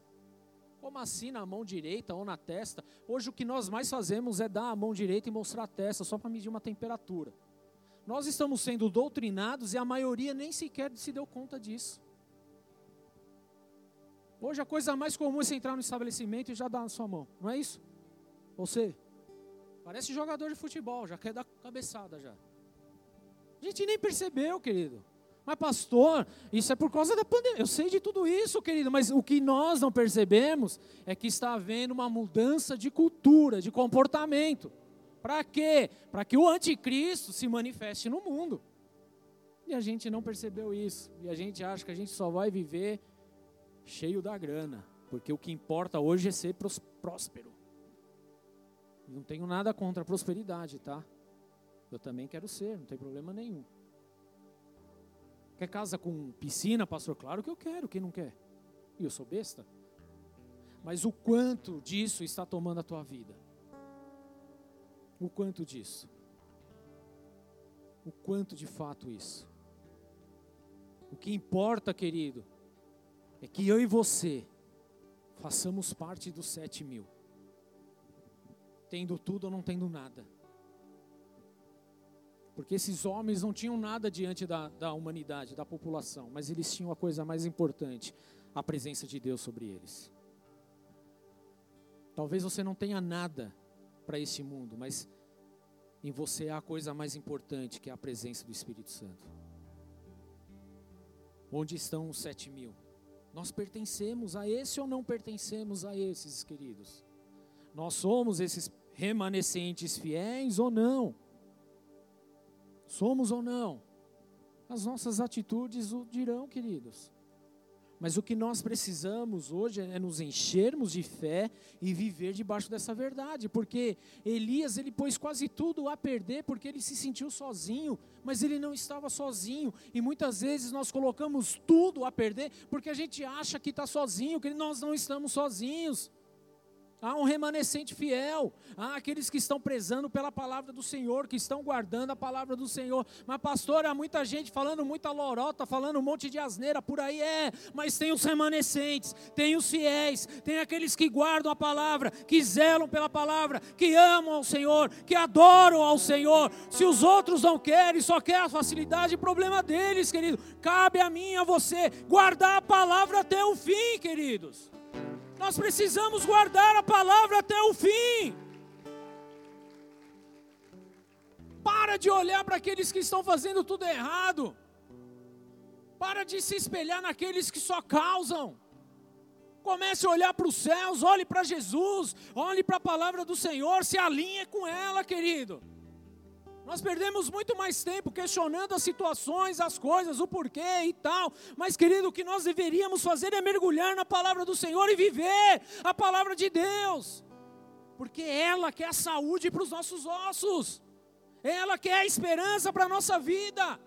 Como assim na mão direita ou na testa? Hoje o que nós mais fazemos é dar a mão direita e mostrar a testa, só para medir uma temperatura. Nós estamos sendo doutrinados e a maioria nem sequer se deu conta disso. Hoje a coisa mais comum é você entrar no estabelecimento e já dar na sua mão, não é isso? Você parece jogador de futebol, já quer dar cabeçada já. A gente nem percebeu, querido. Mas, pastor, isso é por causa da pandemia. Eu sei de tudo isso, querido, mas o que nós não percebemos é que está havendo uma mudança de cultura, de comportamento. Para quê? Para que o anticristo se manifeste no mundo. E a gente não percebeu isso. E a gente acha que a gente só vai viver cheio da grana. Porque o que importa hoje é ser próspero. Não tenho nada contra a prosperidade, tá? Eu também quero ser, não tem problema nenhum. Quer casa com piscina, pastor? Claro que eu quero, quem não quer? E eu sou besta? Mas o quanto disso está tomando a tua vida? O quanto disso? O quanto de fato isso? O que importa, querido, é que eu e você façamos parte dos sete mil, tendo tudo ou não tendo nada. Porque esses homens não tinham nada diante da, da humanidade, da população, mas eles tinham a coisa mais importante: a presença de Deus sobre eles. Talvez você não tenha nada para esse mundo, mas em você há a coisa mais importante, que é a presença do Espírito Santo. Onde estão os sete mil? Nós pertencemos a esse ou não pertencemos a esses, queridos? Nós somos esses remanescentes fiéis ou não? Somos ou não? As nossas atitudes o dirão, queridos. Mas o que nós precisamos hoje é nos enchermos de fé e viver debaixo dessa verdade, porque Elias ele pôs quase tudo a perder porque ele se sentiu sozinho, mas ele não estava sozinho. E muitas vezes nós colocamos tudo a perder porque a gente acha que está sozinho, que nós não estamos sozinhos. Há um remanescente fiel. Há aqueles que estão prezando pela palavra do Senhor, que estão guardando a palavra do Senhor. Mas, pastor, há muita gente falando muita lorota, falando um monte de asneira por aí. É, mas tem os remanescentes, tem os fiéis, tem aqueles que guardam a palavra, que zelam pela palavra, que amam ao Senhor, que adoram ao Senhor. Se os outros não querem, só querem a facilidade, problema deles, querido. Cabe a mim, a você, guardar a palavra até o fim, queridos. Nós precisamos guardar a palavra até o fim. Para de olhar para aqueles que estão fazendo tudo errado. Para de se espelhar naqueles que só causam. Comece a olhar para os céus, olhe para Jesus, olhe para a palavra do Senhor, se alinhe com ela, querido. Nós perdemos muito mais tempo questionando as situações, as coisas, o porquê e tal. Mas, querido, o que nós deveríamos fazer é mergulhar na palavra do Senhor e viver a palavra de Deus. Porque ela quer a saúde para os nossos ossos. Ela quer a esperança para a nossa vida.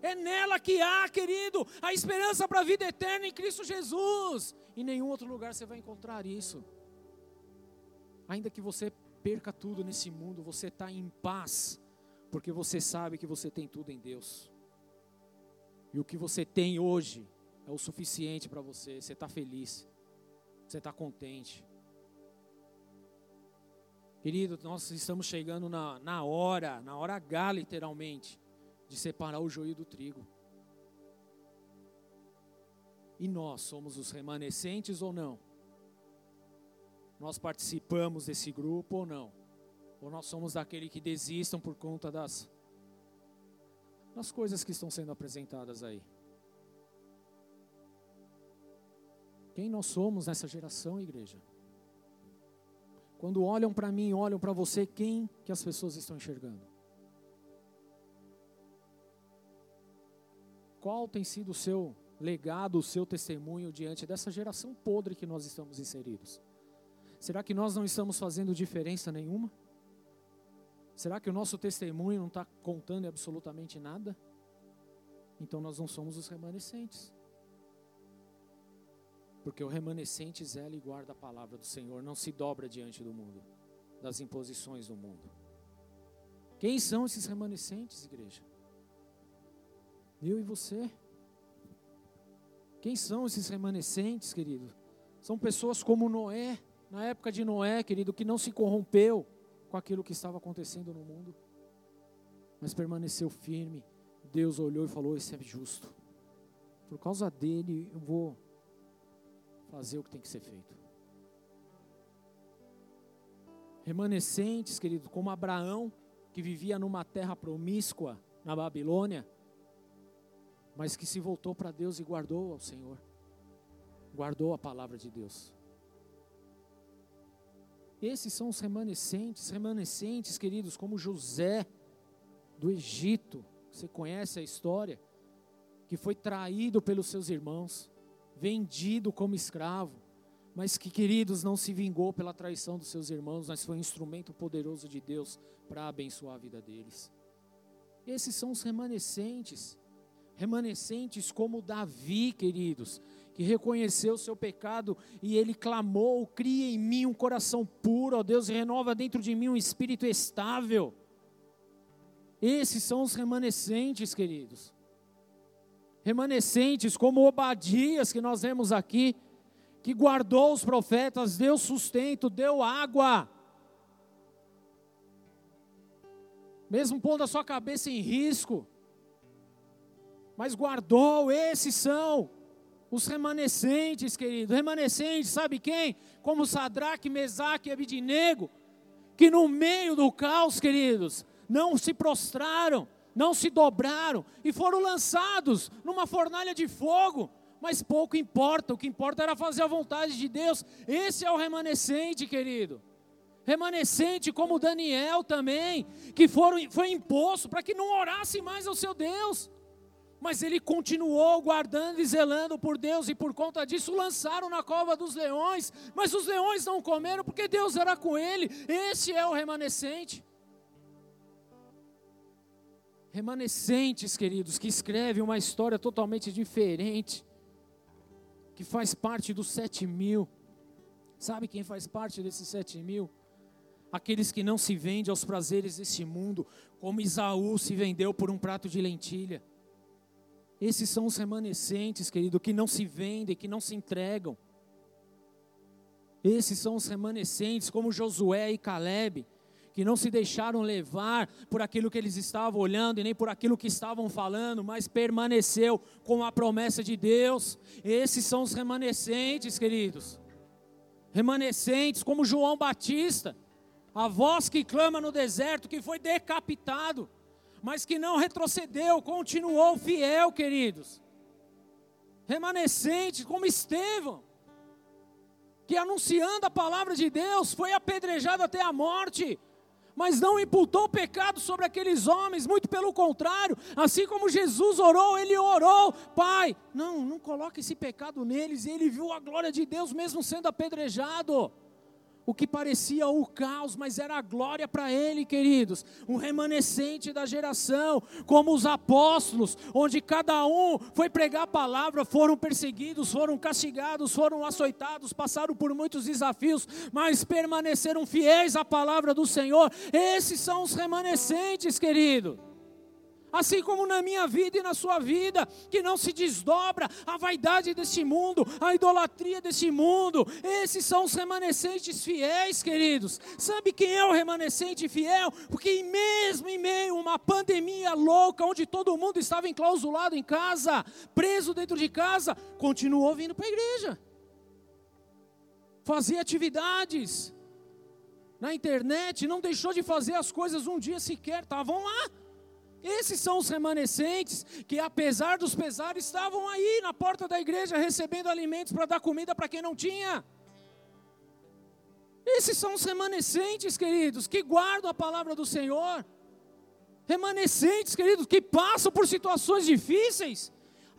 É nela que há, querido, a esperança para a vida eterna em Cristo Jesus. Em nenhum outro lugar você vai encontrar isso. Ainda que você perca tudo nesse mundo, você está em paz, porque você sabe que você tem tudo em Deus. E o que você tem hoje é o suficiente para você. Você está feliz, você está contente. Querido, nós estamos chegando na, na hora, na hora H, literalmente, de separar o joio do trigo. E nós somos os remanescentes ou não? Nós participamos desse grupo ou não? Ou nós somos daquele que desistam por conta das, das coisas que estão sendo apresentadas aí? Quem nós somos nessa geração, igreja? Quando olham para mim, olham para você, quem que as pessoas estão enxergando? Qual tem sido o seu legado, o seu testemunho diante dessa geração podre que nós estamos inseridos? Será que nós não estamos fazendo diferença nenhuma? Será que o nosso testemunho não está contando absolutamente nada? Então nós não somos os remanescentes. Porque o remanescente zela e guarda a palavra do Senhor, não se dobra diante do mundo, das imposições do mundo. Quem são esses remanescentes, igreja? Eu e você. Quem são esses remanescentes, querido? São pessoas como Noé, na época de Noé, querido, que não se corrompeu com aquilo que estava acontecendo no mundo, mas permaneceu firme. Deus olhou e falou: Esse é justo. Por causa dele, eu vou fazer o que tem que ser feito. Remanescentes, querido, como Abraão, que vivia numa terra promíscua na Babilônia, mas que se voltou para Deus e guardou ao Senhor, guardou a palavra de Deus. Esses são os remanescentes, remanescentes, queridos, como José do Egito, você conhece a história, que foi traído pelos seus irmãos, vendido como escravo, mas que, queridos, não se vingou pela traição dos seus irmãos, mas foi um instrumento poderoso de Deus para abençoar a vida deles. Esses são os remanescentes, remanescentes como Davi, queridos, que reconheceu o seu pecado e ele clamou: Cria em mim um coração puro, ó Deus, renova dentro de mim um espírito estável. Esses são os remanescentes, queridos remanescentes, como Obadias, que nós vemos aqui, que guardou os profetas, deu sustento, deu água. Mesmo pondo a sua cabeça em risco, mas guardou, esses são os remanescentes, querido. Remanescentes, sabe quem? Como Sadraque, Mesaque e Abidinego, que no meio do caos, queridos, não se prostraram, não se dobraram e foram lançados numa fornalha de fogo. Mas pouco importa, o que importa era fazer a vontade de Deus. Esse é o remanescente, querido. Remanescente como Daniel também, que foram, foi imposto para que não orasse mais ao seu Deus. Mas ele continuou guardando e zelando por Deus, e por conta disso lançaram na cova dos leões. Mas os leões não comeram porque Deus era com ele. Esse é o remanescente remanescentes, queridos, que escrevem uma história totalmente diferente, que faz parte dos sete mil. Sabe quem faz parte desses sete mil? Aqueles que não se vendem aos prazeres desse mundo, como Isaú se vendeu por um prato de lentilha. Esses são os remanescentes, querido, que não se vendem, que não se entregam. Esses são os remanescentes, como Josué e Caleb, que não se deixaram levar por aquilo que eles estavam olhando e nem por aquilo que estavam falando, mas permaneceu com a promessa de Deus. Esses são os remanescentes, queridos. Remanescentes como João Batista, a voz que clama no deserto, que foi decapitado, mas que não retrocedeu, continuou fiel, queridos. Remanescentes como Estevão, que anunciando a palavra de Deus foi apedrejado até a morte, mas não imputou pecado sobre aqueles homens, muito pelo contrário, assim como Jesus orou, ele orou, Pai, não, não coloque esse pecado neles, e ele viu a glória de Deus mesmo sendo apedrejado. O que parecia o caos, mas era a glória para ele, queridos. Um remanescente da geração, como os apóstolos, onde cada um foi pregar a palavra, foram perseguidos, foram castigados, foram açoitados, passaram por muitos desafios, mas permaneceram fiéis à palavra do Senhor. Esses são os remanescentes, querido assim como na minha vida e na sua vida, que não se desdobra a vaidade deste mundo, a idolatria deste mundo. Esses são os remanescentes fiéis, queridos. Sabe quem é o remanescente fiel? Porque mesmo em meio a uma pandemia louca, onde todo mundo estava enclausulado em casa, preso dentro de casa, continuou vindo para a igreja. Fazia atividades na internet, não deixou de fazer as coisas um dia sequer, estavam lá. Esses são os remanescentes que, apesar dos pesares, estavam aí na porta da igreja recebendo alimentos para dar comida para quem não tinha. Esses são os remanescentes, queridos, que guardam a palavra do Senhor. Remanescentes, queridos, que passam por situações difíceis,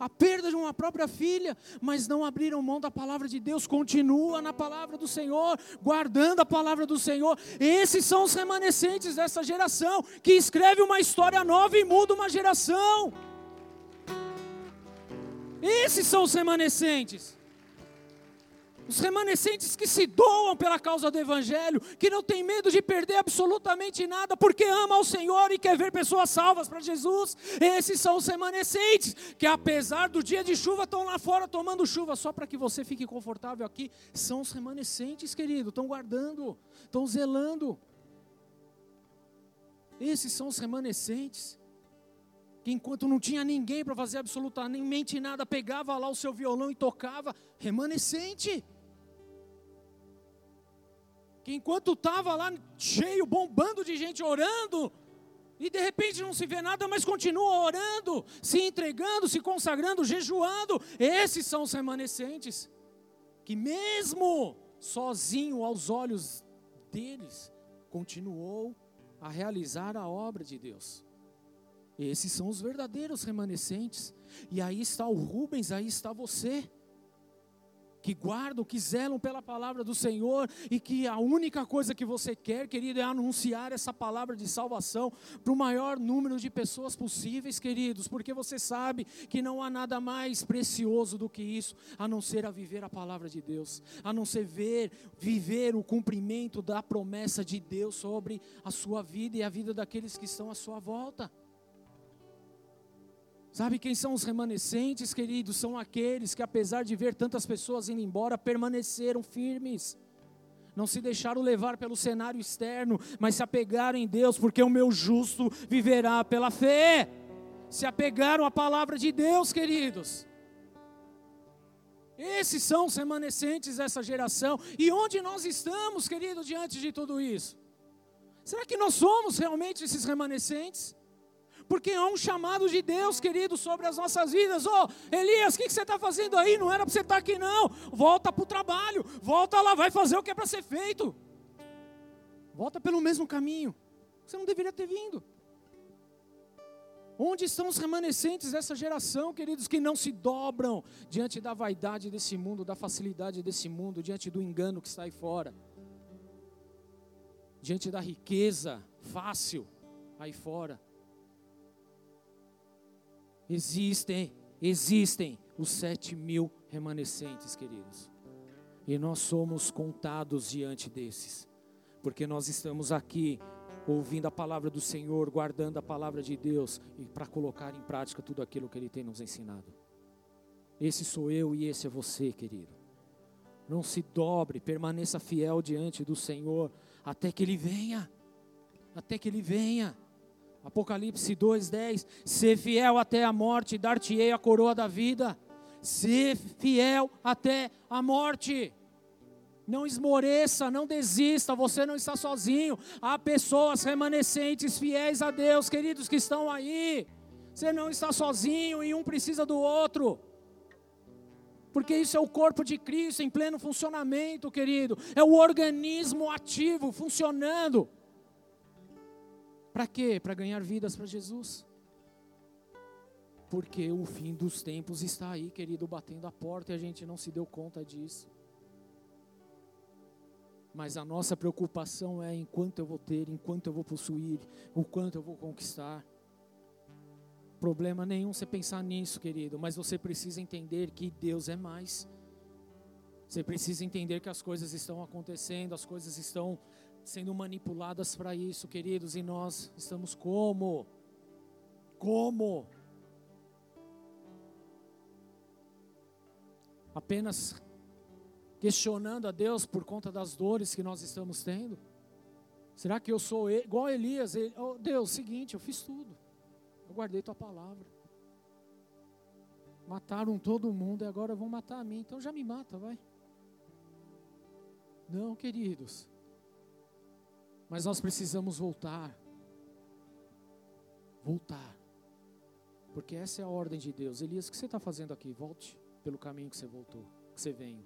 a perda de uma própria filha, mas não abriram mão da palavra de Deus, continua na palavra do Senhor, guardando a palavra do Senhor. Esses são os remanescentes dessa geração que escreve uma história nova e muda uma geração. Esses são os remanescentes. Os remanescentes que se doam pela causa do Evangelho, que não tem medo de perder absolutamente nada, porque ama ao Senhor e quer ver pessoas salvas para Jesus. Esses são os remanescentes, que apesar do dia de chuva, estão lá fora tomando chuva, só para que você fique confortável aqui. São os remanescentes, querido, estão guardando, estão zelando. Esses são os remanescentes que enquanto não tinha ninguém para fazer absolutamente nada, pegava lá o seu violão e tocava, remanescente que enquanto estava lá cheio, bombando de gente orando, e de repente não se vê nada, mas continua orando, se entregando, se consagrando, jejuando. Esses são os remanescentes, que mesmo sozinho aos olhos deles, continuou a realizar a obra de Deus. Esses são os verdadeiros remanescentes. E aí está o Rubens, aí está você que guardam, que zelam pela palavra do Senhor e que a única coisa que você quer, querido, é anunciar essa palavra de salvação para o maior número de pessoas possíveis, queridos, porque você sabe que não há nada mais precioso do que isso, a não ser a viver a palavra de Deus, a não ser ver, viver o cumprimento da promessa de Deus sobre a sua vida e a vida daqueles que estão à sua volta. Sabe quem são os remanescentes, queridos? São aqueles que, apesar de ver tantas pessoas indo embora, permaneceram firmes. Não se deixaram levar pelo cenário externo, mas se apegaram em Deus, porque o meu justo viverá pela fé. Se apegaram à palavra de Deus, queridos. Esses são os remanescentes dessa geração. E onde nós estamos, querido, diante de tudo isso? Será que nós somos realmente esses remanescentes? Porque há um chamado de Deus, querido, sobre as nossas vidas. Ô, oh, Elias, o que, que, você está fazendo aí? Não era para você estar tá aqui, não. Volta para o trabalho, volta lá, vai fazer o que é para ser feito. Volta pelo mesmo caminho. Você não deveria ter vindo. Onde estão os remanescentes dessa geração, queridos, que não se dobram diante da vaidade desse mundo, da facilidade desse mundo, diante do engano que está aí fora, diante da riqueza fácil aí fora? Existem, existem os sete mil remanescentes, queridos. E nós somos contados diante desses, porque nós estamos aqui ouvindo a palavra do Senhor, guardando a palavra de Deus e para colocar em prática tudo aquilo que Ele tem nos ensinado. Esse sou eu e esse é você, querido. Não se dobre, permaneça fiel diante do Senhor até que Ele venha. Até que Ele venha. Apocalipse 2:10, ser fiel até a morte, dar-te-ei a coroa da vida. Ser fiel até a morte. Não esmoreça, não desista, você não está sozinho. Há pessoas remanescentes, fiéis a Deus, queridos que estão aí. Você não está sozinho e um precisa do outro. Porque isso é o corpo de Cristo em pleno funcionamento, querido. É o organismo ativo, funcionando. Para quê? Para ganhar vidas para Jesus. Porque o fim dos tempos está aí, querido, batendo a porta e a gente não se deu conta disso. Mas a nossa preocupação é enquanto eu vou ter, enquanto eu vou possuir, o quanto eu vou conquistar. Problema nenhum você pensar nisso, querido, mas você precisa entender que Deus é mais. Você precisa entender que as coisas estão acontecendo, as coisas estão sendo manipuladas para isso, queridos, e nós estamos como? Como? Apenas questionando a Deus por conta das dores que nós estamos tendo? Será que eu sou igual Elias? Ele, oh, Deus, seguinte, eu fiz tudo. Eu guardei tua palavra. Mataram todo mundo e agora vão matar a mim. Então já me mata, vai. Não, queridos. Mas nós precisamos voltar. Voltar. Porque essa é a ordem de Deus. Elias, o que você está fazendo aqui? Volte pelo caminho que você voltou, que você veio.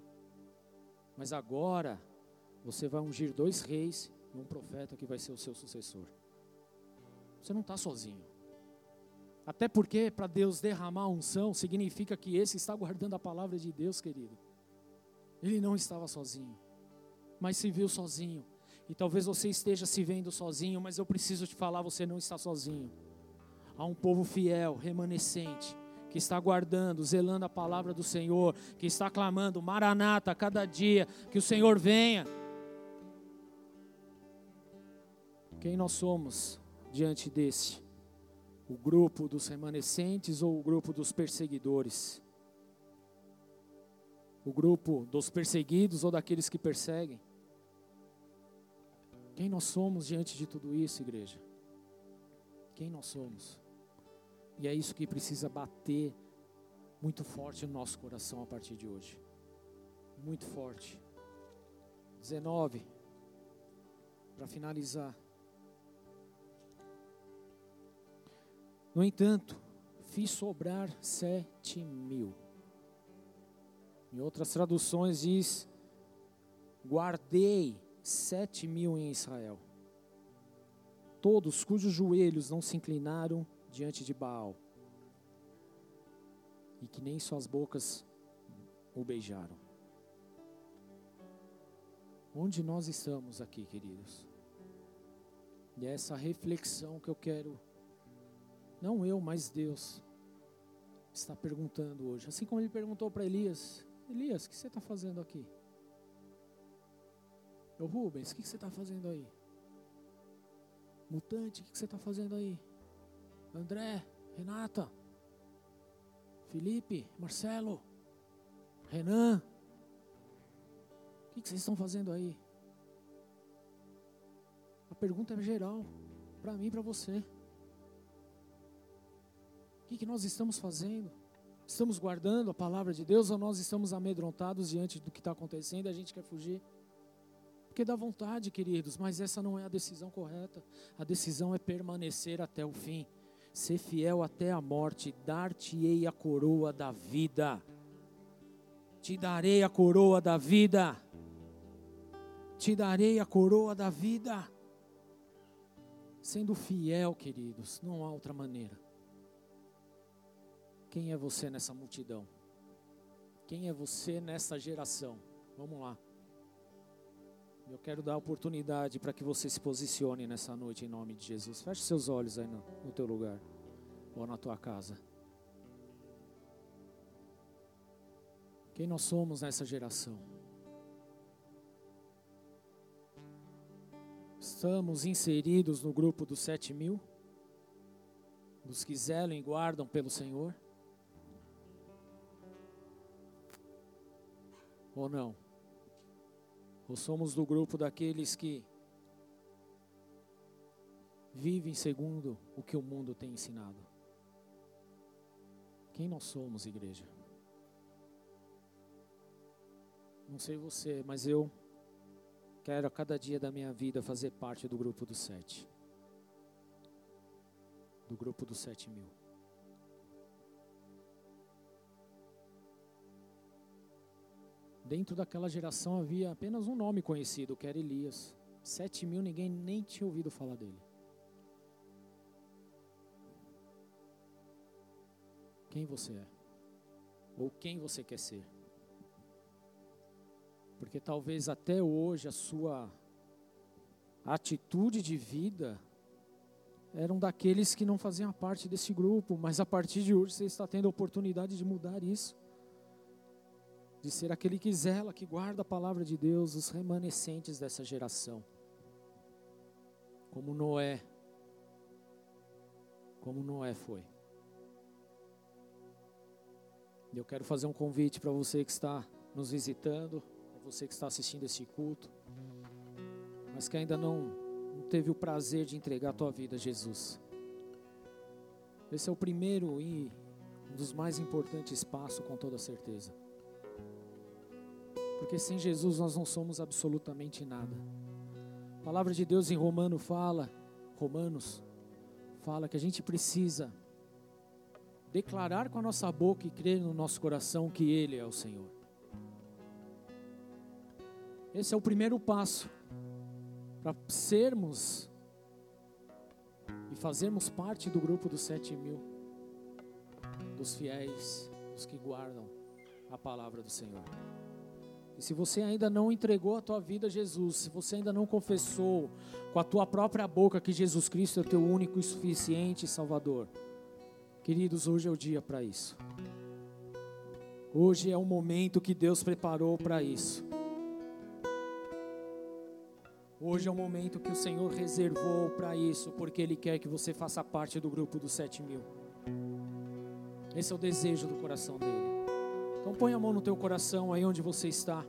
Mas agora você vai ungir dois reis e um profeta que vai ser o seu sucessor. Você não está sozinho. Até porque para Deus derramar unção significa que esse está guardando a palavra de Deus, querido. Ele não estava sozinho, mas se viu sozinho. E talvez você esteja se vendo sozinho, mas eu preciso te falar: você não está sozinho. Há um povo fiel, remanescente, que está guardando, zelando a palavra do Senhor, que está clamando, Maranata, cada dia, que o Senhor venha. Quem nós somos diante desse? O grupo dos remanescentes ou o grupo dos perseguidores? O grupo dos perseguidos ou daqueles que perseguem? Quem nós somos diante de tudo isso, igreja? Quem nós somos? E é isso que precisa bater muito forte no nosso coração a partir de hoje. Muito forte. 19. Para finalizar. No entanto, fiz sobrar sete mil. Em outras traduções diz: guardei sete mil em Israel. Todos cujos joelhos não se inclinaram diante de Baal, e que nem suas bocas o beijaram. Onde nós estamos aqui, queridos? E é essa reflexão que eu quero, não eu, mas Deus, está perguntando hoje. Assim como ele perguntou para Elias: Elias, o que você está fazendo aqui? Ô Rubens, o que você está fazendo aí? Mutante, o que você está fazendo aí? André, Renata, Felipe, Marcelo, Renan. O que, vocês estão fazendo aí? A pergunta é geral, para mim e para você. O que, que nós estamos fazendo? Estamos guardando a palavra de Deus ou nós estamos amedrontados diante do que está acontecendo e a gente quer fugir? Porque dá vontade, queridos, mas essa não é a decisão correta. A decisão é permanecer até o fim ser fiel até a morte, dar-te-ei a coroa da vida. Te darei a coroa da vida. Te darei a coroa da vida. Sendo fiel, queridos, não há outra maneira. Quem é você nessa multidão? Quem é você nessa geração? Vamos lá. Eu quero dar oportunidade para que você se posicione nessa noite em nome de Jesus. Feche seus olhos aí no, no teu lugar ou na tua casa. Quem nós somos nessa geração? Estamos inseridos no grupo dos sete mil, dos que zelam e guardam pelo Senhor? Ou não? Ou somos do grupo daqueles que vivem segundo o que o mundo tem ensinado? Quem nós somos, igreja? Não sei você, mas eu quero a cada dia da minha vida fazer parte do grupo dos sete. Do grupo dos sete mil. Dentro daquela geração havia apenas um nome conhecido, que era Elias. Sete mil ninguém nem tinha ouvido falar dele. Quem você é? Ou quem você quer ser? Porque talvez até hoje a sua atitude de vida eram daqueles que não faziam parte desse grupo, mas a partir de hoje você está tendo a oportunidade de mudar isso. De ser aquele que zela, que guarda a palavra de Deus, os remanescentes dessa geração. Como Noé. Como Noé foi. E eu quero fazer um convite para você que está nos visitando, para você que está assistindo esse culto, mas que ainda não não teve o prazer de entregar a tua vida a Jesus. Esse é o primeiro e um dos mais importantes passos, com toda certeza. Porque sem Jesus nós não somos absolutamente nada. A palavra de Deus em Romano fala, Romanos, fala que a gente precisa declarar com a nossa boca e crer no nosso coração que Ele é o Senhor. Esse é o primeiro passo para sermos e fazermos parte do grupo dos sete mil, dos fiéis, dos que guardam a palavra do Senhor. E se você ainda não entregou a tua vida a Jesus, se você ainda não confessou com a tua própria boca que Jesus Cristo é o teu único e suficiente Salvador, queridos, hoje é o dia para isso. Hoje é o momento que Deus preparou para isso. Hoje é o momento que o Senhor reservou para isso, porque Ele quer que você faça parte do grupo dos sete mil. Esse é o desejo do coração dele. Então põe a mão no teu coração aí onde você está.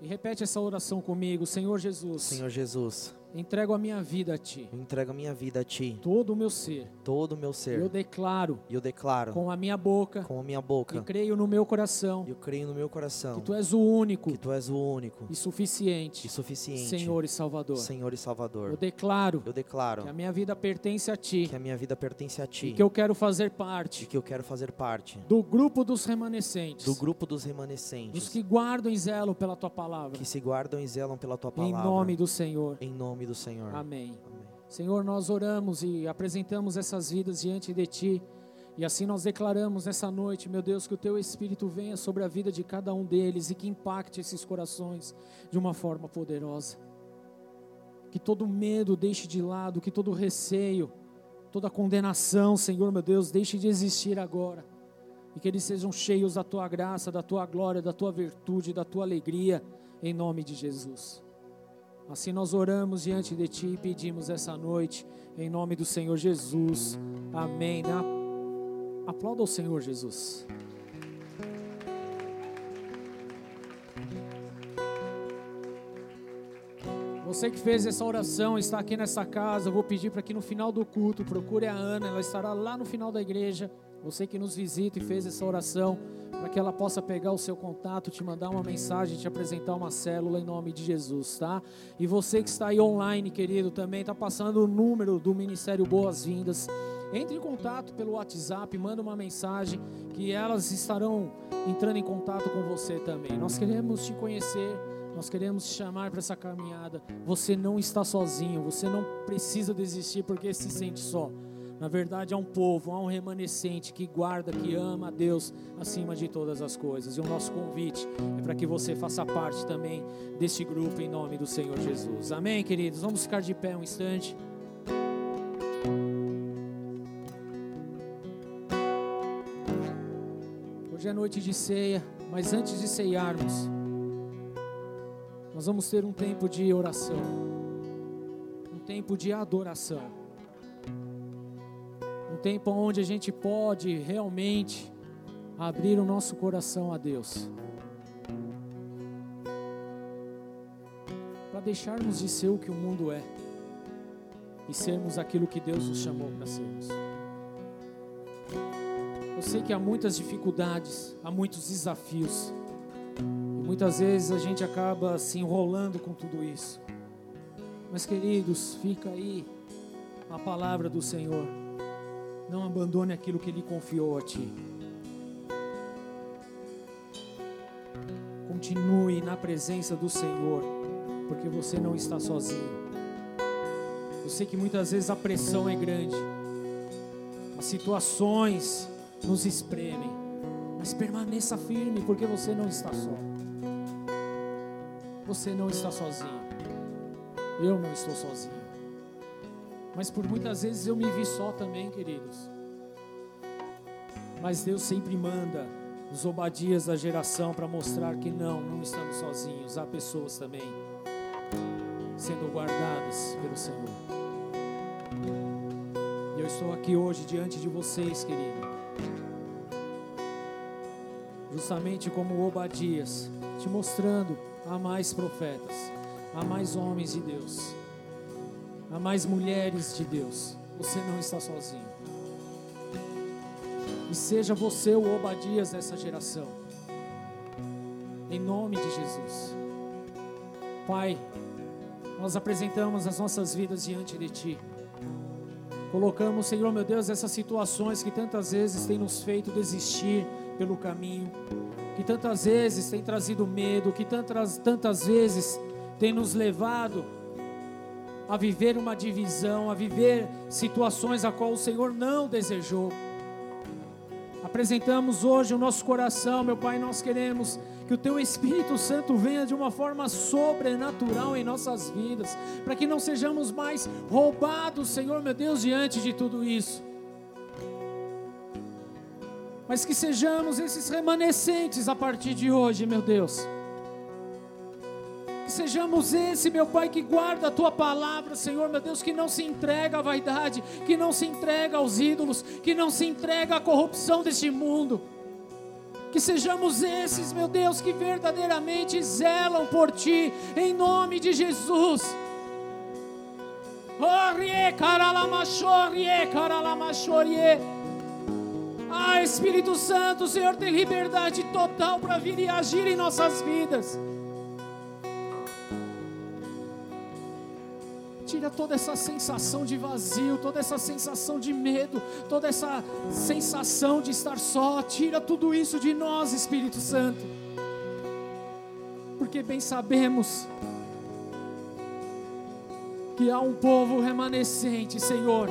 E repete essa oração comigo, Senhor Jesus. Senhor Jesus. Entrego a minha vida a ti. Eu entrego a minha vida a ti. Todo o meu ser. Todo o meu ser. Eu declaro. Eu declaro. Com a minha boca. Com a minha boca. E creio no meu coração. Eu creio no meu coração. Que tu és o único. Que tu és o único. E suficiente. E suficiente. Senhor e Salvador. Senhor e Salvador. Eu declaro. Eu declaro. Que a minha vida pertence a ti. Que a minha vida pertence a ti. E que eu quero fazer parte. E que eu quero fazer parte. Do grupo dos remanescentes. Do grupo dos remanescentes. Dos que guardam e zelam pela tua palavra. Que se guardam e zelam pela tua palavra. Em nome do Senhor. Em nome do Senhor. Amém. Amém. Senhor, nós oramos e apresentamos essas vidas diante de Ti. E assim nós declaramos nessa noite, meu Deus, que o Teu Espírito venha sobre a vida de cada um deles e que impacte esses corações de uma forma poderosa. Que todo medo deixe de lado, que todo receio, toda condenação, Senhor, meu Deus, deixe de existir agora. E que eles sejam cheios da Tua graça, da Tua glória, da Tua virtude, da Tua alegria, em nome de Jesus. Assim nós oramos diante de Ti e pedimos essa noite, em nome do Senhor Jesus. Amém. Aplauda o Senhor Jesus. Você que fez essa oração, está aqui nessa casa, eu vou pedir para que no final do culto procure a Ana, ela estará lá no final da igreja. Você que nos visita e fez essa oração, para que ela possa pegar o seu contato, te mandar uma mensagem, te apresentar uma célula em nome de Jesus, tá? E você que está aí online, querido, também está passando o número do Ministério Boas-Vindas. Entre em contato pelo WhatsApp, manda uma mensagem que elas estarão entrando em contato com você também. Nós queremos te conhecer, nós queremos te chamar para essa caminhada. Você não está sozinho, você não precisa desistir porque se sente só. Na verdade, há um povo, há um remanescente que guarda, que ama a Deus acima de todas as coisas. E o nosso convite é para que você faça parte também deste grupo em nome do Senhor Jesus. Amém, queridos? Vamos ficar de pé um instante. Hoje é noite de ceia, mas antes de ceiarmos, nós vamos ter um tempo de oração, um tempo de adoração tempo onde a gente pode realmente abrir o nosso coração a Deus. Para deixarmos de ser o que o mundo é e sermos aquilo que Deus nos chamou para sermos. Eu sei que há muitas dificuldades, há muitos desafios. E muitas vezes a gente acaba se enrolando com tudo isso. Mas queridos, fica aí a palavra do Senhor não abandone aquilo que Ele confiou a ti. Continue na presença do Senhor, porque você não está sozinho. Eu sei que muitas vezes a pressão é grande, as situações nos espremem, mas permaneça firme, porque você não está só. você não está sozinho. Eu não estou sozinho. Mas por muitas vezes eu me vi só também, queridos. Mas Deus sempre manda os obadias da geração para mostrar que não, não estamos sozinhos. Há pessoas também sendo guardadas pelo Senhor. E eu estou aqui hoje diante de vocês, querido. Justamente como Obadias, te mostrando há mais profetas, há mais homens de Deus, há mais mulheres de Deus. Você não está sozinho. E seja você o Obadias dessa geração. Em nome de Jesus. Pai, nós apresentamos as nossas vidas diante de Ti. Colocamos, Senhor meu Deus, essas situações que tantas vezes têm nos feito desistir pelo caminho, que tantas vezes têm trazido medo, que tantas, tantas vezes têm nos levado a viver uma divisão, a viver situações a qual o Senhor não desejou. Apresentamos hoje o nosso coração, meu Pai, nós queremos que o Teu Espírito Santo venha de uma forma sobrenatural em nossas vidas, para que não sejamos mais roubados, Senhor meu Deus, diante de tudo isso. Mas que sejamos esses remanescentes a partir de hoje, meu Deus sejamos esse, meu Pai, que guarda a tua palavra, Senhor, meu Deus, que não se entrega à vaidade, que não se entrega aos ídolos, que não se entrega à corrupção deste mundo. Que sejamos esses, meu Deus, que verdadeiramente zelam por ti, em nome de Jesus. Ah, Espírito Santo, o Senhor tem liberdade total para vir e agir em nossas vidas. Tira toda essa sensação de vazio, toda essa sensação de medo, toda essa sensação de estar só. Tira tudo isso de nós, Espírito Santo. Porque bem sabemos que há um povo remanescente, Senhor.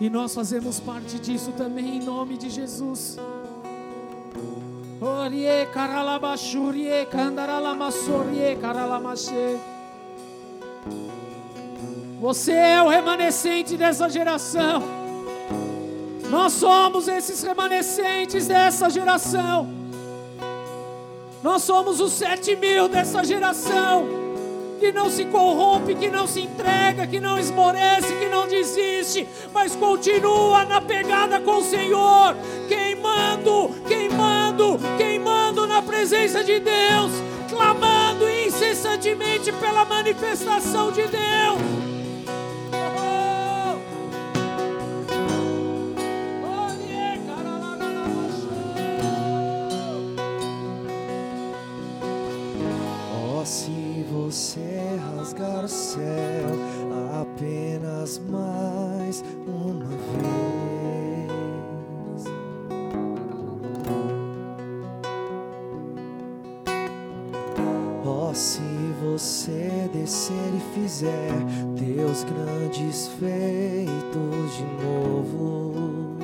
E nós fazemos parte disso também em nome de Jesus. Orie karalabashurie kandaralamasorie karalamashe. Você é o remanescente dessa geração. Nós somos esses remanescentes dessa geração. Nós somos os sete mil dessa geração que não se corrompe, que não se entrega, que não esmorece, que não desiste, mas continua na pegada com o Senhor, queimando, queimando, queimando na presença de Deus, clamando pela manifestação de Deus. rasgar o céu apenas mais uma vez. Se você descer e fizer teus grandes feitos de novo.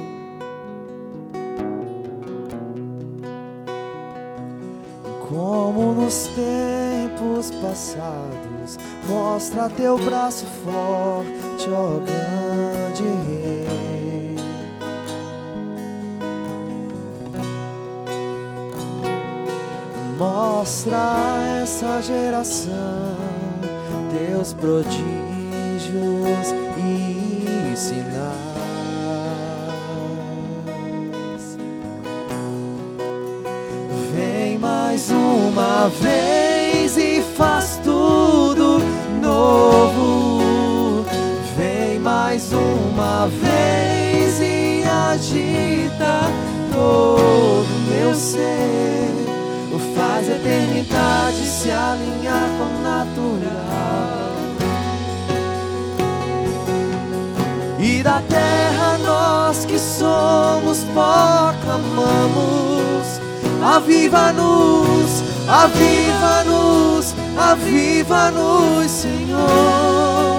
Como nos tempos passados Mostra teu braço forte, ó grande rei. Mostra a essa geração teus prodígios e sinais. Vem mais uma vez e faz tudo novo. Vem mais uma vez e agita todo meu ser. Faz eternidade se alinhar com o natural. E da terra nós que somos pó clamamos. Aviva-nos, aviva-nos aviva-nos, Senhor.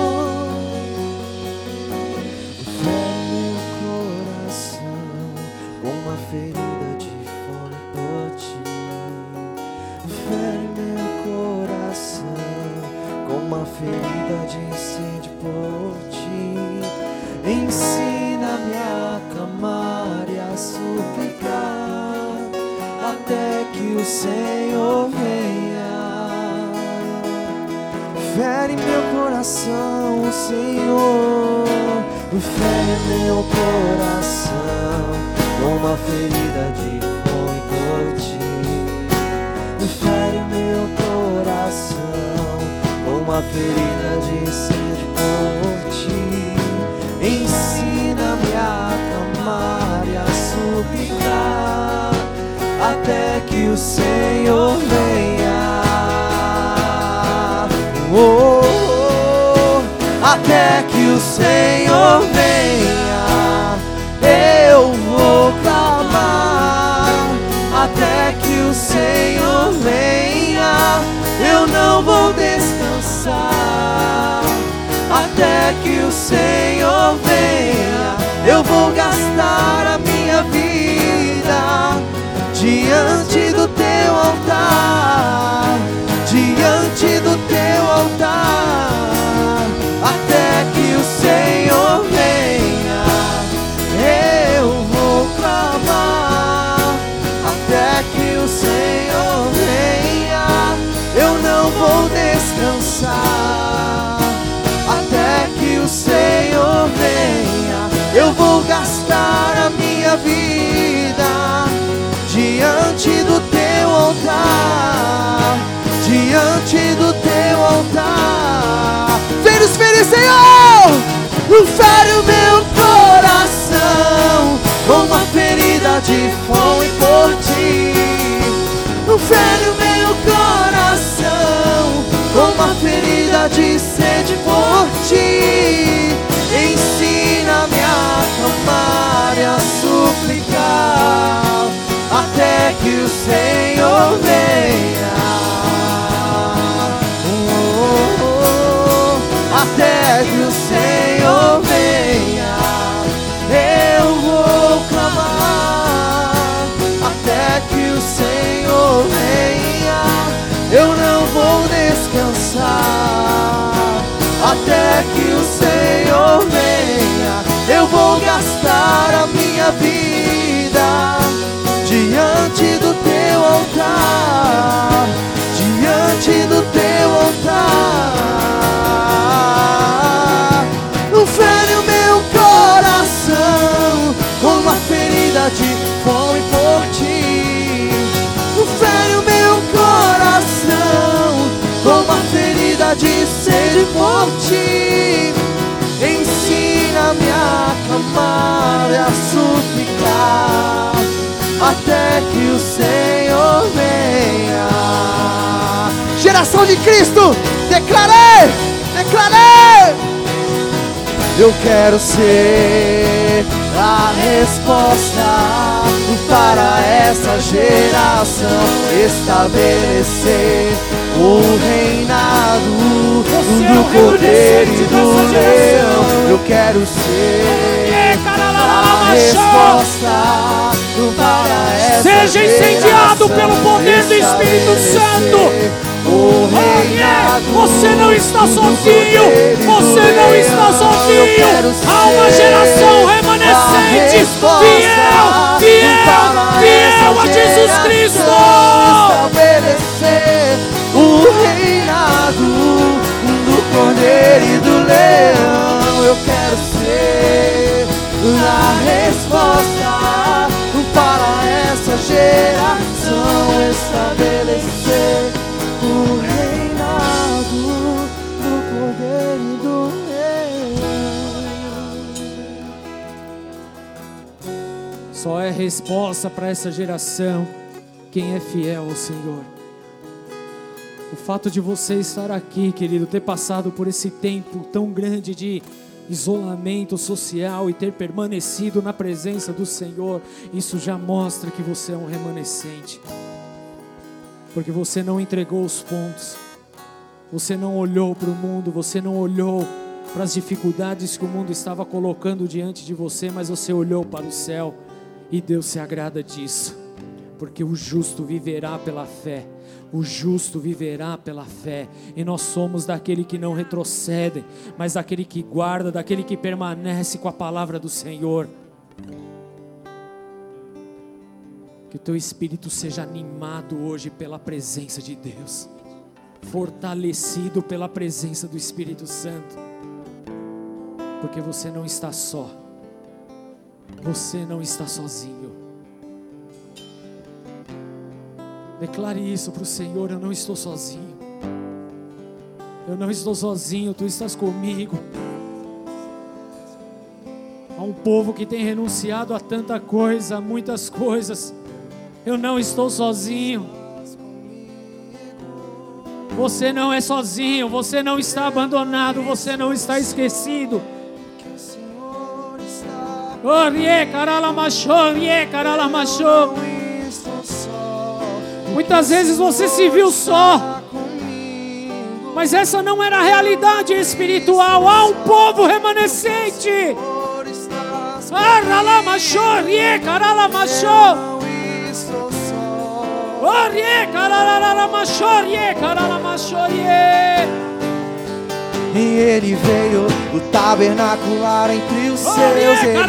ferida de sede por ti. Ensina-me a clamar e a suplicar até que o Senhor venha. Fere meu coração, o Senhor. Fere meu coração, uma ferida de uma ferida de por ti. Ensina-me a clamar e a suplicar até que o Senhor venha. Oh, oh, oh, até que o Senhor venha, eu vou clamar. Até que o Senhor venha, eu não vou Senhor venha, eu vou gastar a minha vida diante do teu altar, diante do teu altar, vida diante do teu altar, diante do teu altar. Vem nos ferir, Senhor, fere o meu coração uma ferida de fome por ti. Fere o meu coração uma ferida de sede por ti. Ensina-me a clamar que o Senhor venha. Oh, oh, oh, até que o Senhor venha, eu vou clamar. Até que o Senhor venha, eu não vou descansar. Até que o Senhor venha, eu vou gastar a minha vida diante do teu altar, diante do teu altar. Fere o meu coração com uma ferida de fome por ti. Fere o meu coração com uma ferida de sede por ti. Ensina-me a clamar e a suplicar até que o Senhor venha. Geração de Cristo, declarei, declarei. Eu quero ser a resposta para essa geração estabelecer o reinado do cordeiro e do leão. Eu quero ser a resposta Seja incendiado pelo poder do Espírito Santo. O reinado você não está sozinho, você não está sozinho. Há uma geração remanescente, fiel, fiel, fiel a Jesus Cristo. O reinado do cordeiro e do leão. Eu quero ser a geração estabelecer o reinado do cordeiro e do leão. Só é resposta para essa geração quem é fiel ao Senhor. O fato de você estar aqui, querido, ter passado por esse tempo tão grande de isolamento social e ter permanecido na presença do Senhor, isso já mostra que você é um remanescente. Porque você não entregou os pontos, você não olhou para o mundo, você não olhou para as dificuldades que o mundo estava colocando diante de você, mas você olhou para o céu e Deus se agrada disso, porque o justo viverá pela fé. O justo viverá pela fé, e nós somos daquele que não retrocede, mas daquele que guarda, daquele que permanece com a palavra do Senhor. Que o teu espírito seja animado hoje pela presença de Deus, fortalecido pela presença do Espírito Santo, porque você não está só, você não está sozinho. Declare isso para o Senhor: eu não estou sozinho. Eu não estou sozinho, tu estás comigo. Há um povo que tem renunciado a tanta coisa, a muitas coisas. Eu não estou sozinho. Você não é sozinho, você não está abandonado, você não está esquecido. Orie, carala machou, orie, carala machou. Muitas vezes você se viu só, mas essa não era a realidade espiritual. Há um povo remanescente. E ele veio o tabernacular entre os seus, ele veio.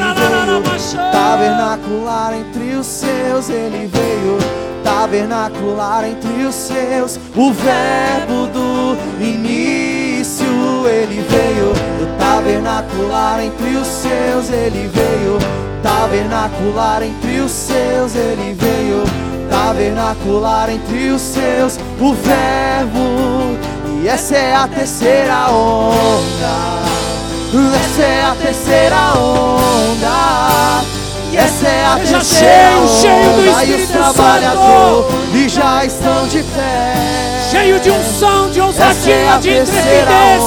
o tabernacular entre os seus, ele veio tabernacular entre os seus, o verbo do início, ele veio, do tabernacular entre os seus, ele veio, tabernacular entre os seus, ele veio, tabernacular entre os seus, o verbo, e essa é a terceira onda, essa é a terceira onda. E essa é a terceira cheio, cheio do onda, e os Espírito trabalhadores já estão de pé. cheio de unção, de é ousadia, de intrepidez,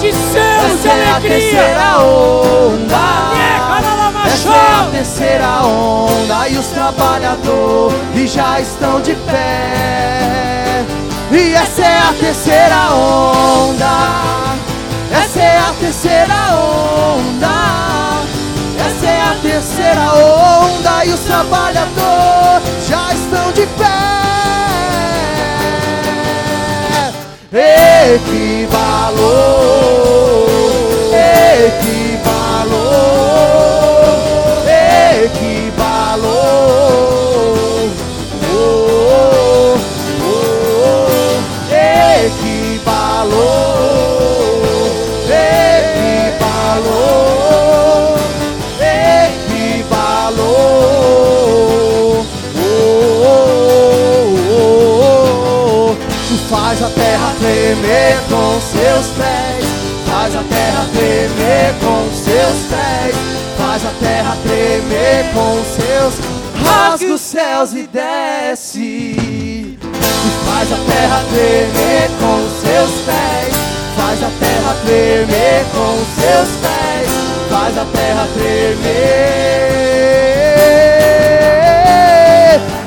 de selos, de Essa é a alegria. terceira onda. Essa é a terceira onda e os trabalhadores já estão de pé. E essa é a terceira onda. Essa é a terceira onda. Essa é a terceira onda e os trabalhadores já estão de pé. Equivalou, equivalou, seus pés, faz a terra tremer com seus pés, faz a terra tremer com seus rasga os céus e desce. E faz a terra tremer com seus pés, faz a terra tremer com seus pés, faz a terra tremer.